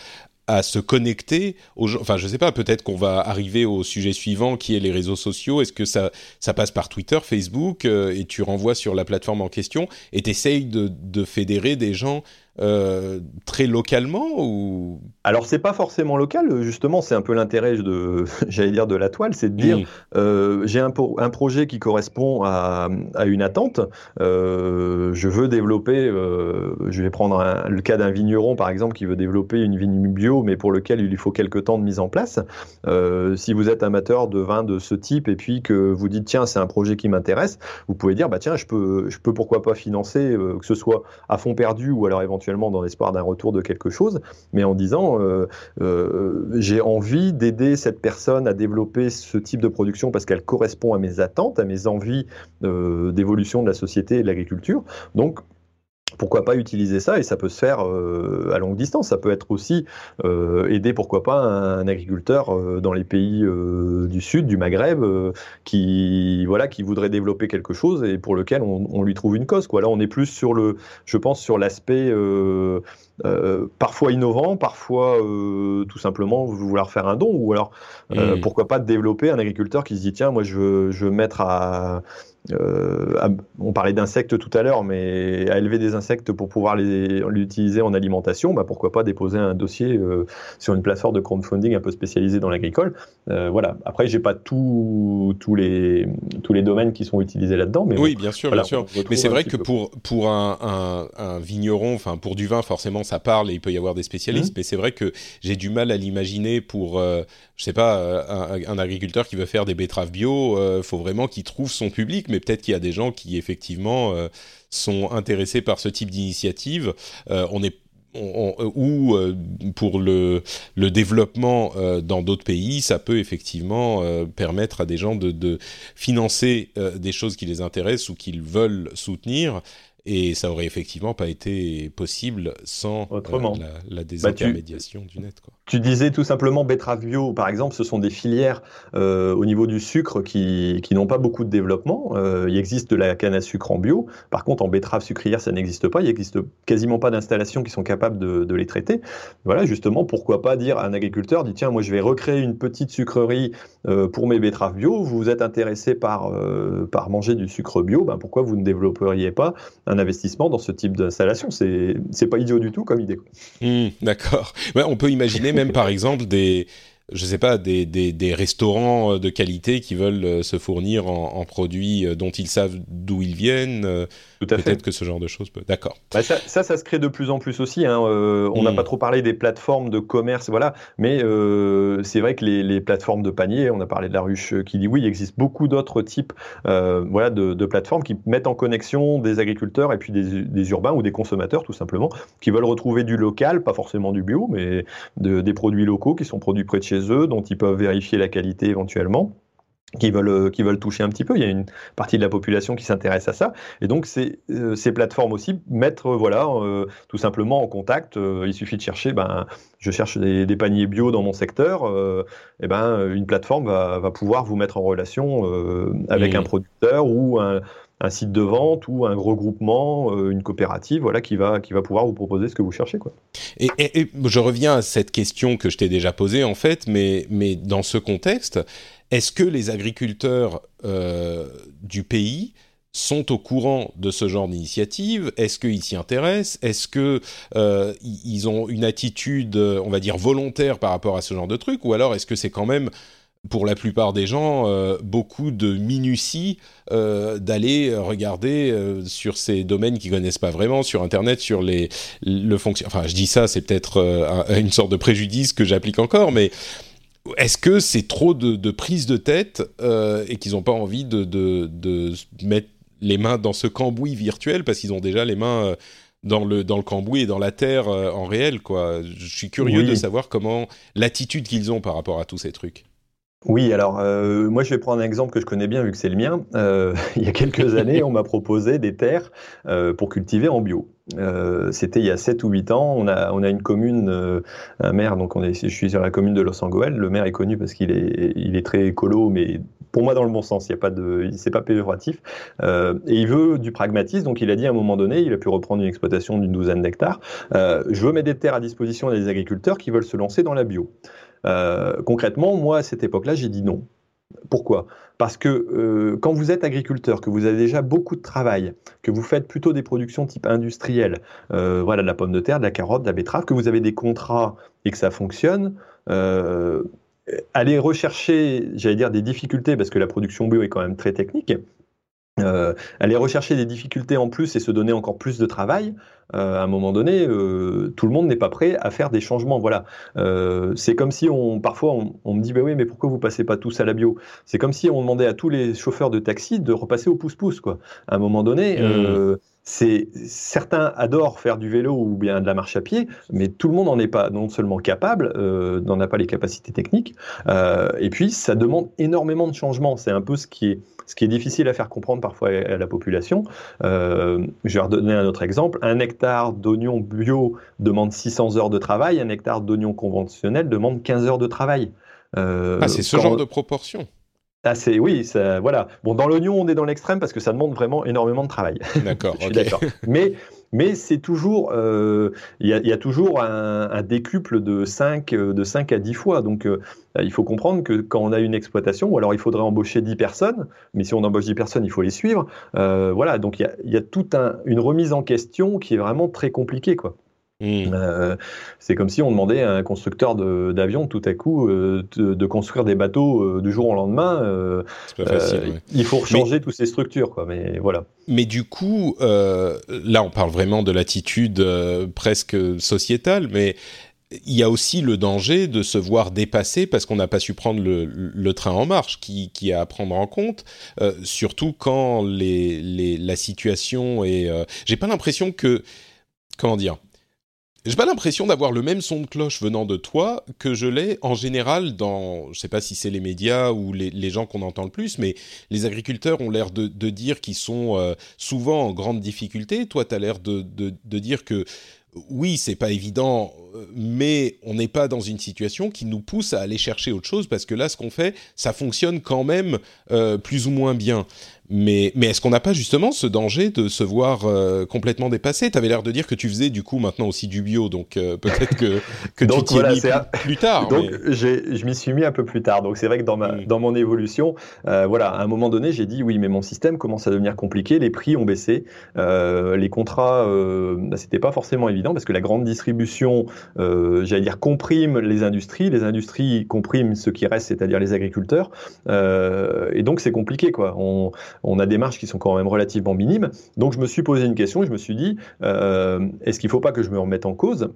à se connecter aux gens. Enfin, je sais pas, peut-être qu'on va arriver au sujet suivant qui est les réseaux sociaux. Est-ce que ça, ça passe par Twitter, Facebook euh, et tu renvoies sur la plateforme en question et tu essayes de, de fédérer des gens euh, très localement ou Alors c'est pas forcément local, justement c'est un peu l'intérêt de, j'allais dire de la toile, c'est de dire euh, j'ai un, un, projet qui correspond à, à une attente, euh, je veux développer, euh, je vais prendre le cas d'un vigneron par exemple qui veut développer une vigne bio mais pour lequel il lui faut quelques temps de mise en place. Si vous êtes amateur de vin de ce type et puis que vous dites tiens c'est un projet qui m'intéresse, vous pouvez dire bah tiens je peux, je peux pourquoi pas financer que ce soit à fond perdu ou alors éventuellement dans l'espoir d'un retour de quelque chose, mais en disant euh, euh, j'ai envie d'aider cette personne à développer ce type de production parce qu'elle correspond à mes attentes, à mes envies euh, d'évolution de la société et de l'agriculture. Donc pourquoi pas utiliser ça et ça peut se faire à longue distance. Ça peut être aussi aider, pourquoi pas, un, agriculteur dans les pays du sud, du Maghreb, qui voilà, qui voudrait développer quelque chose et pour lequel on, lui trouve une cause. Là, on est plus sur le, je pense, sur l'aspect euh, parfois innovant, parfois euh, tout simplement vouloir faire un don, ou alors euh, Mm. pourquoi pas développer un agriculteur qui se dit tiens, moi je veux, je veux mettre à à- on parlait d'insectes tout à l'heure, mais à élever des insectes pour pouvoir les l'utiliser en alimentation, bah pourquoi pas déposer un dossier euh, sur une plateforme de crowdfunding un peu spécialisée dans l'agricole. Euh, voilà. Après, j'ai pas tous tous les tous les domaines qui sont utilisés là-dedans, mais Oui, bon, bien sûr, voilà, bien sûr. Mais c'est vrai que peu. pour pour un, un, un vigneron, enfin pour du vin, forcément, ça parle et il peut y avoir des spécialistes. Mhm. Mais c'est vrai que j'ai du mal à l'imaginer pour, euh, je sais pas, euh, un, un agriculteur qui veut faire des betteraves bio. Euh, faut vraiment qu'il trouve son public. Mais peut-être qu'il y a des gens qui effectivement euh, sont intéressés par ce type d'initiative. Euh, on est on- on- ou pour le, le développement dans d'autres pays, ça peut effectivement permettre à des gens de, de financer des choses qui les intéressent ou qu'ils veulent soutenir. Et ça aurait effectivement pas été possible sans la, la Bah, tu- désintermédiation du net. Quoi. Tu disais tout simplement betterave bio, par exemple, ce sont des filières euh, au niveau du sucre qui, qui n'ont pas beaucoup de développement. Euh, il existe de la canne à sucre en bio. Par contre, en betterave sucrière, ça n'existe pas. Il n'existe quasiment pas d'installations qui sont capables de, les traiter. Voilà, justement, pourquoi pas dire à un agriculteur, dit tiens, moi je vais recréer une petite sucrerie euh, pour mes betteraves bio. Vous êtes intéressé par, par manger du sucre bio, ben, pourquoi vous ne développeriez pas un investissement dans ce type d'installation? C'est pas idiot du tout comme idée. Hmm, D'accord. Ouais, on peut imaginer même par exemple des, je sais pas, des, des, des restaurants euh, de qualité qui veulent euh, se fournir en, en produits euh, dont ils savent d'où ils viennent. Tout à fait. Peut-être que ce genre de choses peut. D'accord. Bah, ça, ça, ça se crée de plus en plus aussi. Hein. Euh, on n'a Mm. pas trop parlé des plateformes de commerce, voilà. Mais euh, c'est vrai que les, les plateformes de panier, on a parlé de la ruche qui dit oui, il existe beaucoup d'autres types, euh, voilà, de, de plateformes qui mettent en connexion des agriculteurs et puis des, des urbains ou des consommateurs tout simplement, qui veulent retrouver du local, pas forcément du bio, mais de- des produits locaux qui sont produits près de chez eux, dont ils peuvent vérifier la qualité éventuellement qui veulent, euh, qui veulent toucher un petit peu. Il y a une partie de la population qui s'intéresse à ça. Et donc, ces, euh, ces plateformes aussi mettre, euh, voilà, euh, tout simplement en contact. euh, il suffit de chercher, ben, je cherche des, des paniers bio dans mon secteur. et ben, une plateforme va, va pouvoir vous mettre en relation avec un producteur ou un, un site de vente ou un regroupement, euh, une coopérative, voilà, qui va, qui va pouvoir vous proposer ce que vous cherchez, quoi. Et, je reviens à cette question que je t'ai déjà posée en fait, mais, mais dans ce contexte, est-ce que les agriculteurs euh, du pays sont au courant de ce genre d'initiative? Est-ce qu'ils s'y intéressent? Est-ce que euh, ils ont une attitude, on va dire volontaire par rapport à ce genre de truc, ou alors est-ce que c'est quand même pour la plupart des gens, euh, beaucoup de minutie euh, d'aller regarder euh, sur ces domaines qu'ils connaissent pas vraiment, sur Internet, sur les le fonction. Enfin, je dis ça, c'est peut-être un- une sorte de préjudice que j'applique encore, mais est-ce que c'est trop de, de prise de tête et qu'ils n'ont pas envie de, de, de mettre les mains dans ce cambouis virtuel parce qu'ils ont déjà les mains dans le dans le cambouis et dans la terre en réel quoi? Je suis curieux Oui. de savoir comment l'attitude qu'ils ont par rapport à tous ces trucs. Oui, alors euh, moi je vais prendre un exemple que je connais bien vu que c'est le mien. Euh, il y a quelques années, on m'a proposé des terres euh, pour cultiver en bio. C'était il y a 7 ou 8 ans. On a, on a une commune, un maire, donc on est, je suis sur la commune de Los Angeles. Le maire est connu parce qu'il est, il est très écolo, mais pour moi dans le bon sens. Il y a pas de, c'est pas péjoratif. Euh, et il veut du pragmatisme, donc il a dit à un moment donné, il a pu reprendre une exploitation d'une douzaine d'hectares. Je veux mettre des terres à disposition des agriculteurs qui veulent se lancer dans la bio. Euh, concrètement, moi, à cette époque-là, j'ai dit non. Pourquoi? Parce que euh, quand vous êtes agriculteur, que vous avez déjà beaucoup de travail, que vous faites plutôt des productions type industrielle, euh, voilà, de la pomme de terre, de la carotte, de la betterave, que vous avez des contrats et que ça fonctionne, euh, aller rechercher, j'allais dire, des difficultés, parce que la production bio est quand même très technique, euh, aller rechercher des difficultés en plus et se donner encore plus de travail, euh, à un moment donné, euh, tout le monde n'est pas prêt à faire des changements. Voilà, euh, c'est comme si on, parfois, on, on me dit, bah oui, mais pourquoi vous passez pas tous à la bio? C'est comme si on demandait à tous les chauffeurs de taxi de repasser au pouce-pouce, quoi. À un moment donné, Mmh. C'est certains adorent faire du vélo ou bien de la marche à pied, mais tout le monde n'en est pas non seulement capable, euh, n'en a pas les capacités techniques, euh, et puis ça demande énormément de changements. C'est un peu ce qui est ce qui est difficile à faire comprendre parfois à la population. Euh, je vais redonner un autre exemple. Un hectare d'oignons bio demande 600 heures de travail, un hectare d'oignons conventionnels demande 15 heures de travail. Euh, ah, c'est ce genre de proportion. Ah, c'est oui, ça, voilà. Bon, dans l'oignon, on est dans l'extrême parce que ça demande vraiment énormément de travail. D'accord. Je d'accord. Mais mais c'est toujours, euh, il y, a toujours un, décuple de 5, de 5 à 10 fois. Donc, euh, il faut comprendre que quand on a une exploitation, ou alors il faudrait embaucher 10 personnes, mais si on embauche 10 personnes, il faut les suivre. Euh, voilà, donc il y a, y a toute un, une remise en question qui est vraiment très compliquée, quoi. Mmh. Euh, c'est comme si on demandait à un constructeur d'avions tout à coup euh, de, construire des bateaux euh, du jour au lendemain. Facile, Il faut changer toutes ces structures, quoi. Mais voilà. Mais du coup, là, on parle vraiment de l'attitude presque sociétale, mais il y a aussi le danger de se voir dépasser parce qu'on n'a pas su prendre le, le, train en marche, qui, qui a à prendre en compte, surtout quand les, les, la situation est. J'ai pas l'impression que comment dire j'ai pas l'impression d'avoir le même son de cloche venant de toi que je l'ai en général dans, je sais pas si c'est les médias ou les, gens qu'on entend le plus, mais les agriculteurs ont l'air de, dire qu'ils sont euh, souvent en grande difficulté. Toi, tu as l'air de, dire que oui, c'est pas évident, mais on n'est pas dans une situation qui nous pousse à aller chercher autre chose parce que là, ce qu'on fait, ça fonctionne quand même euh, plus ou moins bien. Mais, mais est-ce qu'on n'a pas justement ce danger de se voir euh, complètement dépassé? Tu avais l'air de dire que tu faisais du coup maintenant aussi du bio, donc euh, peut-être que, que tu t'y es mis plus, tard. Donc je m'y suis mis un peu plus tard. Donc c'est vrai que dans, ma, mm. dans mon évolution, euh, voilà, à un moment donné, j'ai dit oui, mais mon système commence à devenir compliqué, les prix ont baissé, les contrats, bah, c'était pas forcément évident parce que la grande distribution, j'allais dire, comprime les industries, les industries compriment ce qui reste, c'est-à-dire les agriculteurs, et donc c'est compliqué quoi. On, on a des marges qui sont quand même relativement minimes. Donc je me suis posé une question je me suis dit, euh, est-ce qu'il ne faut pas que je me remette en cause?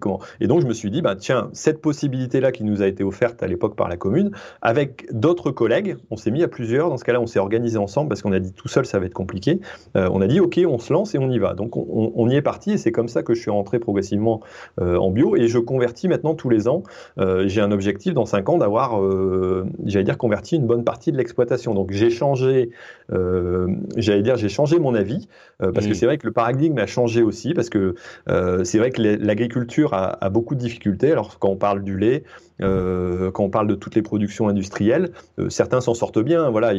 Comment? Et donc je me suis dit bah tiens cette possibilité là qui nous a été offerte à l'époque par la commune avec d'autres collègues on s'est mis à plusieurs. Dans ce cas-là on s'est organisé ensemble parce qu'on a dit tout seul ça va être compliqué. Euh, on a dit ok on se lance et on y va. Donc on, y est parti et c'est comme ça que je suis rentré progressivement euh, en bio. Et je convertis maintenant tous les ans euh, j'ai un objectif dans cinq ans d'avoir j'allais dire converti une bonne partie de l'exploitation. Donc j'ai changé j'allais dire j'ai changé mon avis parce que c'est vrai que le paradigme a changé aussi parce que c'est vrai que les, l'agriculture a, beaucoup de difficultés. Alors quand on parle du lait, euh, quand on parle de toutes les productions industrielles, euh, certains s'en sortent bien. Voilà,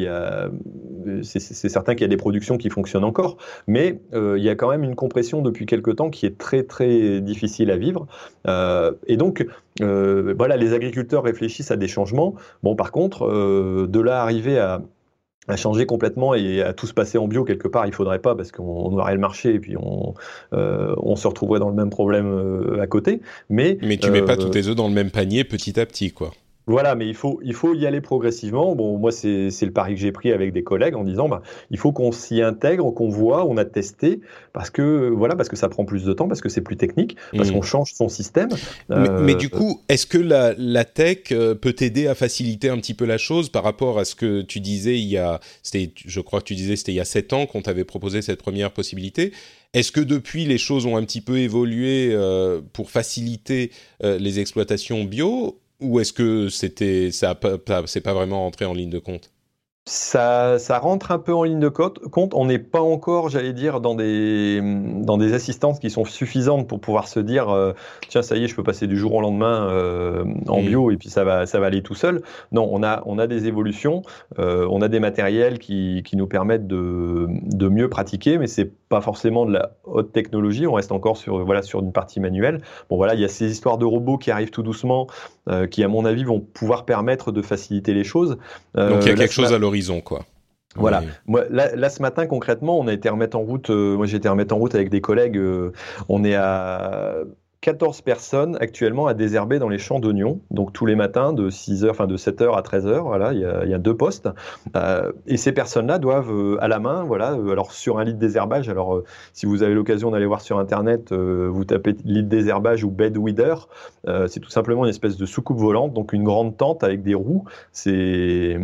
c'est, certain qu'il y a des productions qui fonctionnent encore, mais euh, il y a quand même une compression depuis quelque temps qui est très très difficile à vivre. et donc voilà, les agriculteurs réfléchissent à des changements. Bon, par contre, de là arriver à à changer complètement et à tout se passer en bio quelque part, il faudrait pas parce qu'on aurait le marché et puis on, euh, on se retrouverait dans le même problème euh, à côté. Mais, mais tu mets pas tous tes œufs dans le même panier petit à petit, quoi. Voilà, mais il faut, il faut y aller progressivement. Bon, moi, c'est le pari que j'ai pris avec des collègues en disant, bah, il faut qu'on s'y intègre, qu'on voit, on a testé, parce que voilà, parce que ça prend plus de temps, parce que c'est plus technique, parce mmh. qu'on change son système. Mais, du euh, coup, est-ce que la, la tech euh, peut t'aider à faciliter un petit peu la chose par rapport à ce que tu disais il y a, c'était, je crois que tu disais, c'était il y a sept ans qu'on t'avait proposé cette première possibilité. Est-ce que depuis les choses ont un petit peu évolué euh, pour faciliter les exploitations bio ou est-ce que c'était ça c'est pas vraiment rentré en ligne de compte? Ça, ça, rentre un peu en ligne de compte. On n'est pas encore, j'allais dire, dans des, dans des assistances qui sont suffisantes pour pouvoir se dire, euh, tiens, ça y est, je peux passer du jour au lendemain euh, en bio et puis ça va, ça va aller tout seul. Non, on a, on a des évolutions, euh, on a des matériels qui, qui nous permettent de, de mieux pratiquer, mais c'est pas forcément de la haute technologie. On reste encore sur, voilà, sur une partie manuelle. Bon, voilà, il y a ces histoires de robots qui arrivent tout doucement, qui, à mon avis, vont pouvoir permettre de faciliter les choses. Donc il y a quelque chose à l'origine quoi. Voilà. Moi, là, ce matin, concrètement, on a été remettre en route. Euh, moi, j'ai été remettre en route avec des collègues. Euh, on est à 14 personnes actuellement à désherber dans les champs d'oignons. Donc tous les matins de 6h, enfin de 7h à 13h, voilà, il y a, deux postes. Euh, et ces personnes-là doivent euh, à la main, voilà, euh, alors sur un lit de désherbage, alors si vous avez l'occasion d'aller voir sur internet, vous tapez lit de désherbage ou bed weeder, c'est tout simplement une espèce de soucoupe volante, donc une grande tente avec des roues. C'est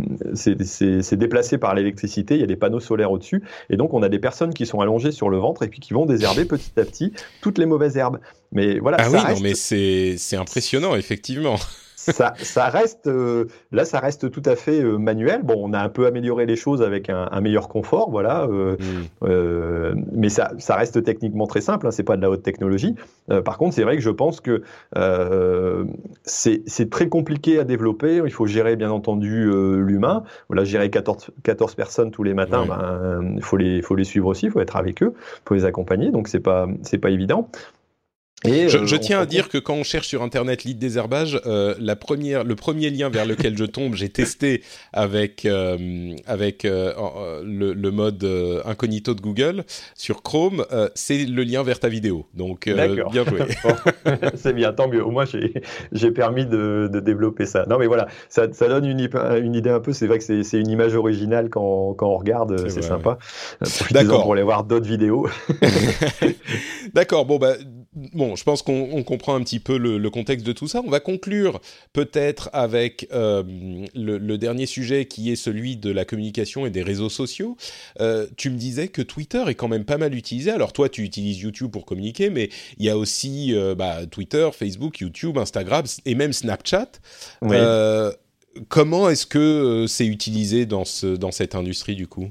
déplacé par l'électricité, il y a des panneaux solaires au-dessus. Et donc, on a des personnes qui sont allongées sur le ventre et puis qui vont désherber petit à petit toutes les mauvaises herbes. Mais voilà, Ah ça oui, reste, non, mais c'est impressionnant, effectivement. ça, ça reste euh, là, ça reste tout à fait euh, manuel. Bon, on a un peu amélioré les choses avec un, un meilleur confort, voilà. euh, Mm. euh, mais ça, ça reste techniquement très simple. Hein, c'est pas de la haute technologie. Par contre, c'est vrai que je pense que c'est très compliqué à développer. Il faut gérer, bien entendu, l'humain. Voilà, gérer 14, 14 personnes tous les matins, Ouais. ben, il faut les, faut les suivre aussi. Il faut être avec eux, faut les accompagner. Donc c'est pas, c'est pas évident. Et, Je, euh, je on tiens à dire que quand on cherche sur internet lit de désherbage, euh, la première, le premier lien vers lequel je tombe, j'ai testé avec avec avec euh, euh, le, le mode euh, incognito de Google sur Chrome, euh, c'est le lien vers ta vidéo. Donc euh, bien joué. Bon, c'est bien, tant mieux. Au moins, j'ai j'ai permis de, de développer ça. Non, mais voilà, ça, ça donne une, une idée un peu. C'est vrai que c'est c'est une image originale quand, quand on regarde, C'est sympa. Euh, profitez-en D'accord. pour aller voir d'autres vidéos. D'accord, bon bah bon, je pense qu'on on comprend un petit peu le, le contexte de tout ça. On va conclure peut-être avec euh, le, le dernier sujet qui est celui de la communication et des réseaux sociaux. Euh, tu me disais que Twitter est quand même pas mal utilisé. Alors toi, tu utilises YouTube pour communiquer, mais il y a aussi euh, bah, Twitter, Facebook, YouTube, Instagram et même Snapchat. Oui. Comment est-ce que c'est utilisé dans, ce, dans cette industrie du coup?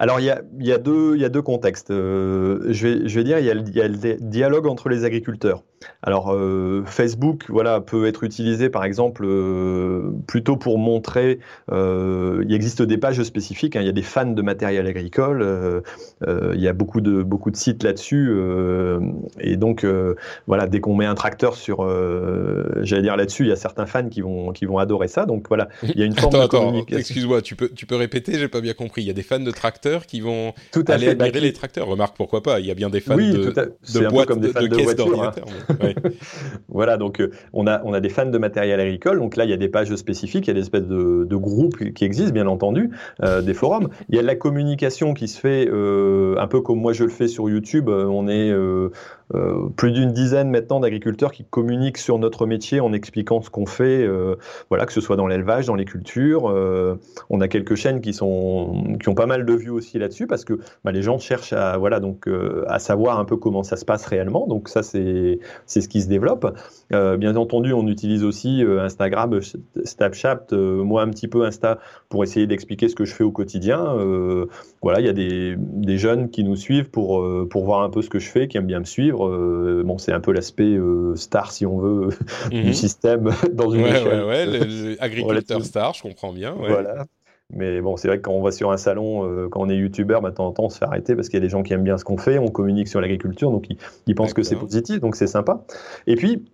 Alors, il y a, deux- contextes. Euh, je, vais, dire, il y, a, le- il y a le di- dialogue entre les agriculteurs. Alors, euh, Facebook voilà, peut être utilisé, par exemple, euh, plutôt pour montrer... euh, il existe des pages spécifiques, hein, il y a des fans de matériel agricole, il y a beaucoup de, beaucoup de sites là-dessus. et donc, voilà, dès qu'on met un tracteur sur... J'allais dire là-dessus, il y a certains fans qui vont, qui vont adorer ça. Donc, voilà, il y a une forme Attends, de excuse-moi, tu peux, tu peux répéter, j'ai pas bien compris. Il y a des fans de tracteurs qui vont Tout à aller fait. admirer Bah, les tracteurs. Remarque, pourquoi pas Il y a bien des fans Oui, de, à- de boîtes, comme des de, fans de de caisses hein. Voilà, donc euh, on a, on a des fans de matériel agricole. Donc là, il y a des pages spécifiques, il y a des espèces de, de groupes qui existent, bien entendu, euh, des forums. Il y a de la communication qui se fait euh, un peu comme moi je le fais sur YouTube. Euh, on est euh, euh, plus d'une dizaine maintenant d'agriculteurs qui communiquent sur notre métier en expliquant ce qu'on fait, voilà, que ce soit dans l'élevage, dans les cultures. On a quelques chaînes qui sont qui ont pas mal de vues aussi là-dessus parce que bah, les gens cherchent à voilà donc à savoir un peu comment ça se passe réellement. Donc ça c'est c'est ce qui se développe. Euh, bien entendu, on utilise aussi euh, Instagram, Snapchat, euh, moi un petit peu Insta pour essayer d'expliquer ce que je fais au quotidien. Euh, voilà, il y a des, des jeunes qui nous suivent pour, pour voir un peu ce que je fais, qui aiment bien me suivre. Bon, c'est un peu l'aspect star, si on veut, Mhm. du système dans une Ouais, échelle. ouais, ouais, agriculteur star, je comprends bien. Voilà. Mais bon, c'est vrai que quand on va sur un salon, euh, quand on est youtubeur, bah, de temps en temps, on se fait arrêter parce qu'il y a des gens qui aiment bien ce qu'on fait, on communique sur l'agriculture, donc ils, ils pensent que c'est positif, donc c'est sympa. Et puis,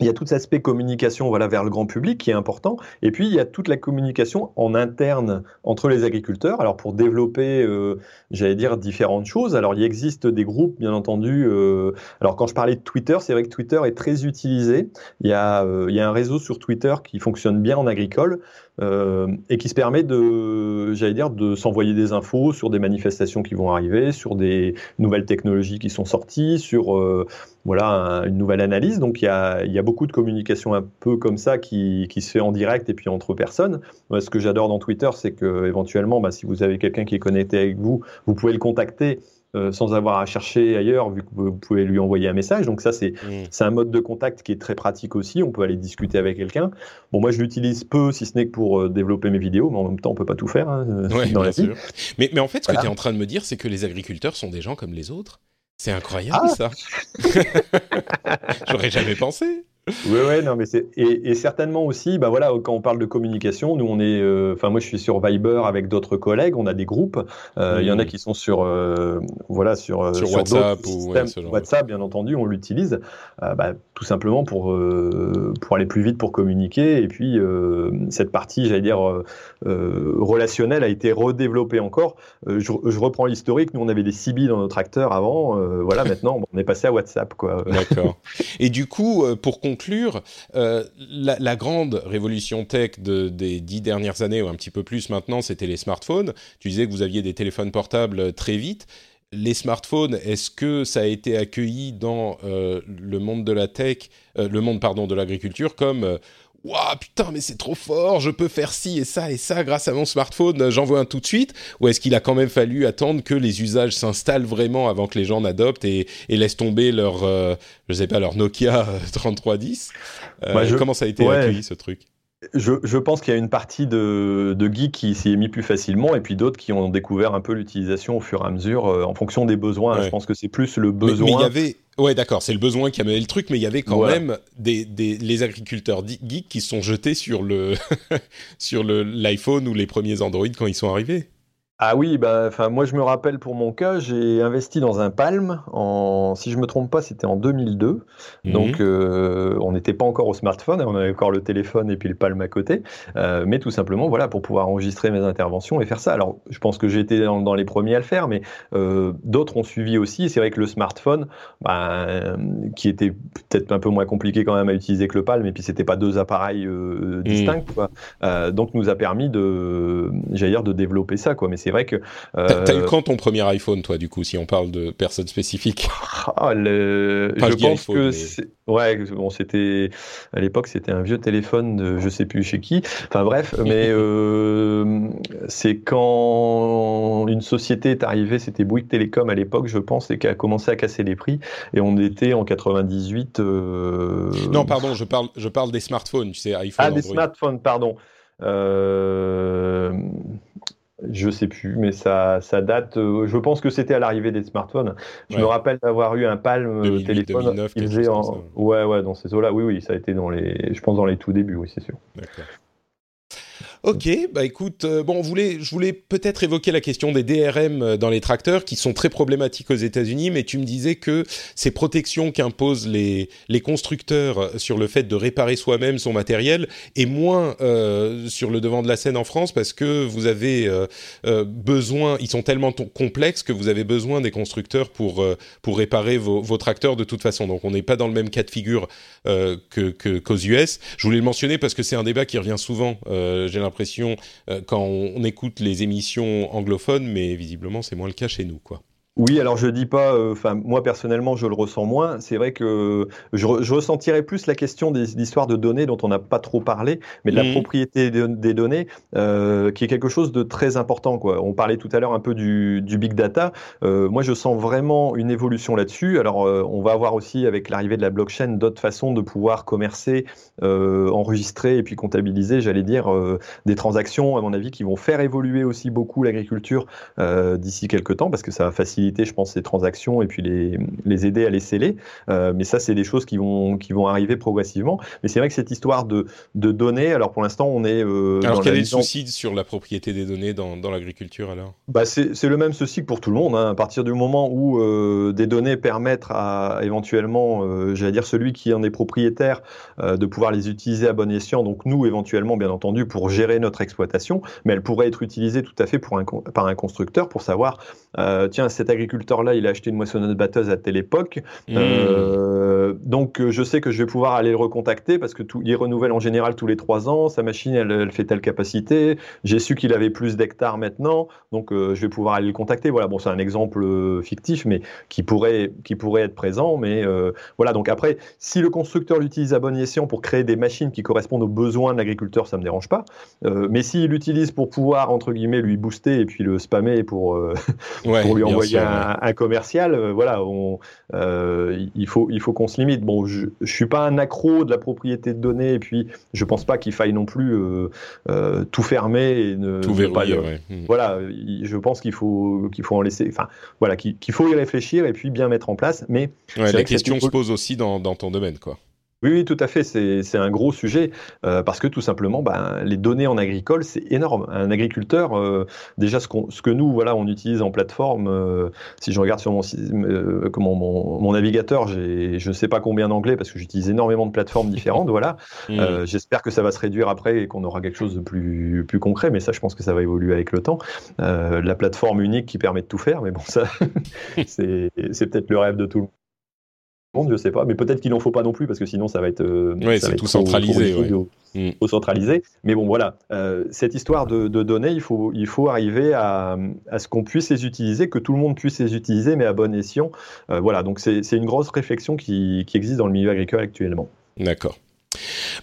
il y a tout cet aspect communication voilà, vers le grand public qui est important. Et puis, il y a toute la communication en interne entre les agriculteurs. Alors, pour développer, euh, j'allais dire, différentes choses. Alors, il existe des groupes, bien entendu. euh, alors, quand je parlais de Twitter, c'est vrai que Twitter est très utilisé. Il y, a, euh, il y a un réseau sur Twitter qui fonctionne bien en agricole euh, et qui se permet de, j'allais dire, de s'envoyer des infos sur des manifestations qui vont arriver, sur des nouvelles technologies qui sont sorties, sur euh, voilà un- une nouvelle analyse. Donc il y a, y a beaucoup de communication un peu comme ça qui, qui se fait en direct et puis entre personnes. Moi, ce que j'adore dans Twitter, c'est que éventuellement, bah, si vous avez quelqu'un qui est connecté avec vous, vous pouvez le contacter. Euh, sans avoir à chercher ailleurs, vu que vous pouvez lui envoyer un message. Donc ça, c'est Mm. c'est un mode de contact qui est très pratique aussi. On peut aller discuter avec quelqu'un. Bon, moi, je l'utilise peu, si ce n'est que pour euh, développer mes vidéos, mais en même temps, on peut pas tout faire hein, euh, Ouais, dans bien la vie. sûr. Mais, mais en fait, ce que tu es en train de me dire, c'est que les agriculteurs sont des gens comme les autres. C'est incroyable Ah. ça. J'aurais jamais pensé. Oui, oui, non, mais c'est et, et, certainement aussi, bah voilà, quand on parle de communication, nous on est, euh, enfin moi je suis sur Viber avec d'autres collègues, on a des groupes. Euh, il y en a mmh. qui sont sur, euh, voilà, sur, euh, sur, sur WhatsApp ou ouais, WhatsApp, bien entendu, on l'utilise, euh, bah, tout simplement pour pour aller plus vite pour communiquer. Et puis cette partie, j'allais dire relationnelle, a été redéveloppée encore. Je, je, reprends l'historique. Nous on avait des CB dans notre acteur avant, voilà, maintenant on est passé à WhatsApp, quoi. D'accord. Et du coup, pour conclure, euh, la, la, grande révolution tech de, des dix dernières années, ou un petit peu plus maintenant, c'était les smartphones. Tu disais que vous aviez des téléphones portables très vite. Les smartphones, est-ce que ça a été accueilli dans euh, le monde de la tech, euh, le monde pardon de l'agriculture comme euh, Waouh, putain, mais c'est trop fort, je peux faire ci et ça et ça grâce à mon smartphone, j'en veux un tout de suite Ou est-ce qu'il a quand même fallu attendre que les usages s'installent vraiment avant que les gens n'adoptent et, et, laissent tomber leur, euh, je sais pas, leur Nokia 3310 euh, bah, Comment ça a été accueilli ce truc? Je, je, pense qu'il y a une partie de, de geeks qui s'y est mis plus facilement et puis d'autres qui ont découvert un peu l'utilisation au fur et à mesure euh, en fonction des besoins. Ouais. Je pense que c'est plus le besoin. Mais il y avait, ouais, d'accord, c'est le besoin qui a mené le truc, mais il y avait quand voilà. même des, des, les agriculteurs geeks qui se sont jetés sur le sur le l'iPhone ou les premiers Android quand ils sont arrivés. Ah oui, bah, enfin, moi je me rappelle pour mon cas, j'ai investi dans un Palm. En, si je me trompe pas, c'était en 2002. Mmh. Donc, euh, on n'était pas encore au smartphone, on avait encore le téléphone et puis le Palm à côté. Euh, mais tout simplement, voilà, pour pouvoir enregistrer mes interventions et faire ça. Alors, je pense que j'ai été dans, dans, les premiers à le faire, mais euh, d'autres ont suivi aussi. Et c'est vrai que le smartphone, bah, qui était peut-être un peu moins compliqué quand même à utiliser que le Palm, et puis c'était pas deux appareils euh, distincts, mmh. quoi. Euh, donc, nous a permis de, j'allais dire, de développer ça, quoi. Mais c'est vrai que. Euh... T'as eu quand ton premier iPhone, toi, du coup, si on parle de personnes spécifiques? Ah, le... Je, je pense iPhone, que c'est. Ouais, bon, c'était à l'époque, c'était un vieux téléphone de je sais plus chez qui. Enfin bref, mais euh, c'est quand une société est arrivée, c'était Bouygues Télécom à l'époque, je pense, et qui a commencé à casser les prix. Et on était en 98. Euh... Non, pardon, je parle, je parle des smartphones, tu sais, iPhone. Ah, Android. des smartphones, pardon. Euh... Je sais plus, mais ça, ça date. Euh, je pense que c'était à l'arrivée des smartphones. Je ouais. me rappelle d'avoir eu un Palm 2008, téléphone. 2009, il faisait en... Ouais, ouais, dans ces eaux-là. Oui, oui, ça a été dans les. Je pense dans les tout débuts, oui, c'est sûr. D'accord. Ok, bah écoute, euh, bon, je voulais peut-être évoquer la question des DRM dans les tracteurs qui sont très problématiques aux États-Unis, mais tu me disais que ces protections qu'imposent les, les constructeurs sur le fait de réparer soi-même son matériel est moins euh, sur le devant de la scène en France parce que vous avez euh, euh besoin, ils sont tellement complexes que vous avez besoin des constructeurs pour, euh, pour réparer vos, tracteurs de toute façon. Donc on n'est pas dans le même cas de figure euh, que, qu'aux US. Je voulais le mentionner parce que c'est un débat qui revient souvent. J'ai l'impression euh, quand on, écoute les émissions anglophones, mais visiblement c'est moins le cas chez nous, quoi. Oui, alors je dis pas, enfin euh, moi personnellement je le ressens moins. C'est vrai que je, je, ressentirais plus la question des histoires de données dont on n'a pas trop parlé, mais de la mmh. propriété de, des données, euh, qui est quelque chose de très important. Quoi. On parlait tout à l'heure un peu du, du big data. Euh, moi je sens vraiment une évolution là-dessus. Alors on va avoir aussi avec l'arrivée de la blockchain d'autres façons de pouvoir commercer, enregistrer et puis comptabiliser, j'allais dire, des transactions à mon avis qui vont faire évoluer aussi beaucoup l'agriculture d'ici quelques temps parce que ça va faciliter je pense, ces transactions et puis les, les aider à les sceller. Euh, mais ça, c'est des choses qui vont, qui vont arriver progressivement. Mais c'est vrai que cette histoire de, de données, alors pour l'instant, on est. Euh, alors quel est le souci sur la propriété des données dans, dans l'agriculture alors? Bah, C'est le même souci que pour tout le monde. Hein. À partir du moment où euh, des données permettent à éventuellement, j'allais dire, celui qui en est propriétaire, de pouvoir les utiliser à bon escient, donc nous éventuellement, bien entendu, pour gérer notre exploitation, mais elles pourraient être utilisées tout à fait pour un, par un constructeur pour savoir, euh, tiens, cet agriculteur-là, il a acheté une moissonneuse batteuse à telle époque. Mmh. Euh, donc, je sais que je vais pouvoir aller le recontacter parce que tout, il renouvelle en général tous les trois ans. Sa machine, elle, elle fait telle capacité. J'ai su qu'il avait plus d'hectares maintenant, donc euh, je vais pouvoir aller le contacter. Voilà, bon, c'est un exemple euh, fictif, mais qui pourrait, qui pourrait être présent. Mais euh, voilà, donc après, si le constructeur l'utilise à bon escient pour créer des machines qui correspondent aux besoins de l'agriculteur, ça me dérange pas. Euh, mais s'il l'utilise pour pouvoir entre guillemets lui booster et puis le spammer pour, ouais, pour lui envoyer sûr, un, un, commercial, voilà, on, il faut, il faut qu'on se limite. Bon, je, suis pas un accro de la propriété de données et puis je pense pas qu'il faille non plus tout fermer et ne tout verrouiller. Pas ouais. Voilà, je pense qu'il faut qu'il faut en laisser, enfin voilà, qu'il qu faut y réfléchir et puis bien mettre en place. Mais la question se pose aussi dans, dans ton domaine, quoi. Oui, oui, tout à fait. C'est un gros sujet euh, parce que tout simplement, ben, les données en agricole, c'est énorme. Un agriculteur, euh, déjà ce, ce, que nous, voilà, on utilise en plateforme. Euh, si je regarde sur mon, comment, mon, mon navigateur, j'ai je ne sais pas combien d'anglais parce que j'utilise énormément de plateformes différentes. voilà. Mmh. J'espère que ça va se réduire après et qu'on aura quelque chose de plus, plus concret. Mais ça, je pense que ça va évoluer avec le temps. la plateforme unique qui permet de tout faire, mais bon, ça, c'est peut-être le rêve de tout le monde je sais pas, mais peut-être qu'il n'en faut pas non plus parce que sinon ça va être, euh, c'est tout centralisé, mm. centralisé. Mais bon, voilà, euh, cette histoire de, données, il faut, il faut arriver à, à ce qu'on puisse les utiliser, que tout le monde puisse les utiliser, mais à bon escient. Euh, voilà, donc c'est une grosse réflexion qui, qui existe dans le milieu agricole actuellement. D'accord.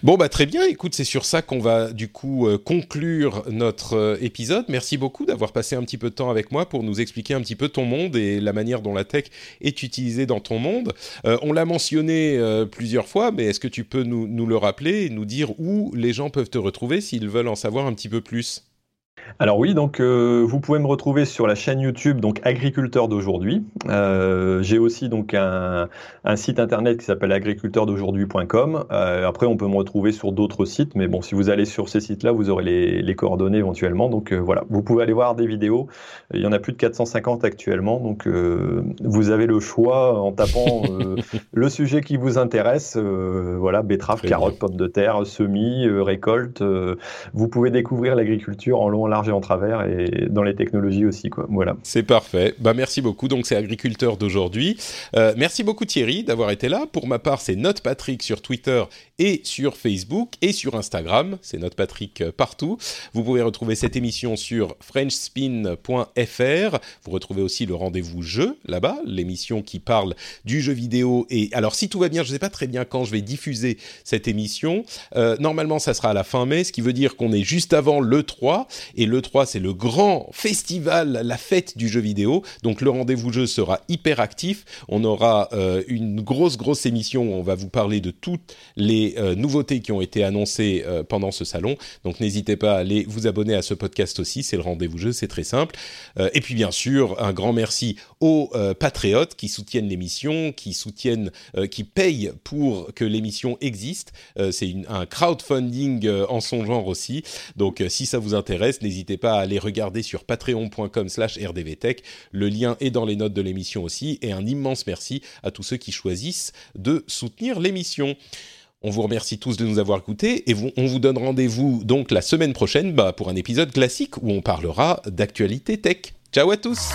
Bon bah très bien, écoute, c'est sur ça qu'on va du coup euh, conclure notre euh, épisode. Merci beaucoup d'avoir passé un petit peu de temps avec moi pour nous expliquer un petit peu ton monde et la manière dont la tech est utilisée dans ton monde. Euh, on l'a mentionné plusieurs fois, mais est-ce que tu peux nous, nous le rappeler et nous dire où les gens peuvent te retrouver s'ils veulent en savoir un petit peu plus? Alors oui, donc euh, vous pouvez me retrouver sur la chaîne YouTube donc agriculteur d'aujourd'hui. Euh, j'ai aussi donc un, site internet qui s'appelle agriculteurdaujourd'hui.com. Euh, après, on peut me retrouver sur d'autres sites, mais bon, si vous allez sur ces sites-là, vous aurez les, coordonnées éventuellement. Donc voilà, vous pouvez aller voir des vidéos. Il y en a plus de 450 actuellement, donc vous avez le choix en tapant le sujet qui vous intéresse. voilà, betterave, carottes, pommes de terre, semis, récolte. vous pouvez découvrir l'agriculture en long large et en travers et dans les technologies aussi. Quoi. Voilà. C'est parfait. Bah, merci beaucoup. Donc, c'est Agriculteur d'aujourd'hui. Euh, merci beaucoup Thierry d'avoir été là. Pour ma part, c'est Note Patrick sur Twitter et sur Facebook et sur Instagram. C'est Note Patrick euh, partout. Vous pouvez retrouver cette émission sur frenchspin.fr. Vous retrouvez aussi le rendez-vous jeu là-bas, l'émission qui parle du jeu vidéo. Et alors, si tout va bien, je ne sais pas très bien quand je vais diffuser cette émission. Euh, normalement, ça sera à la fin mai, ce qui veut dire qu'on est juste avant le 3 et le 3, c'est le grand festival, la fête du jeu vidéo. Donc le rendez-vous jeu sera hyper actif. On aura euh, une grosse, grosse émission où on va vous parler de toutes les euh, nouveautés qui ont été annoncées euh, pendant ce salon. Donc n'hésitez pas à aller vous abonner à ce podcast aussi. C'est le rendez-vous jeu, c'est très simple. et puis bien sûr, un grand merci aux patriotes qui soutiennent l'émission, qui soutiennent, qui payent pour que l'émission existe. c'est un crowdfunding en son genre aussi. Donc si ça vous intéresse, n'hésitez pas à aller regarder sur patreon.com slash rdvtech. Le lien est dans les notes de l'émission aussi. Et un immense merci à tous ceux qui choisissent de soutenir l'émission. On vous remercie tous de nous avoir écoutés et on vous donne rendez-vous donc la semaine prochaine bah, pour un épisode classique où on parlera d'actualité tech. Ciao à tous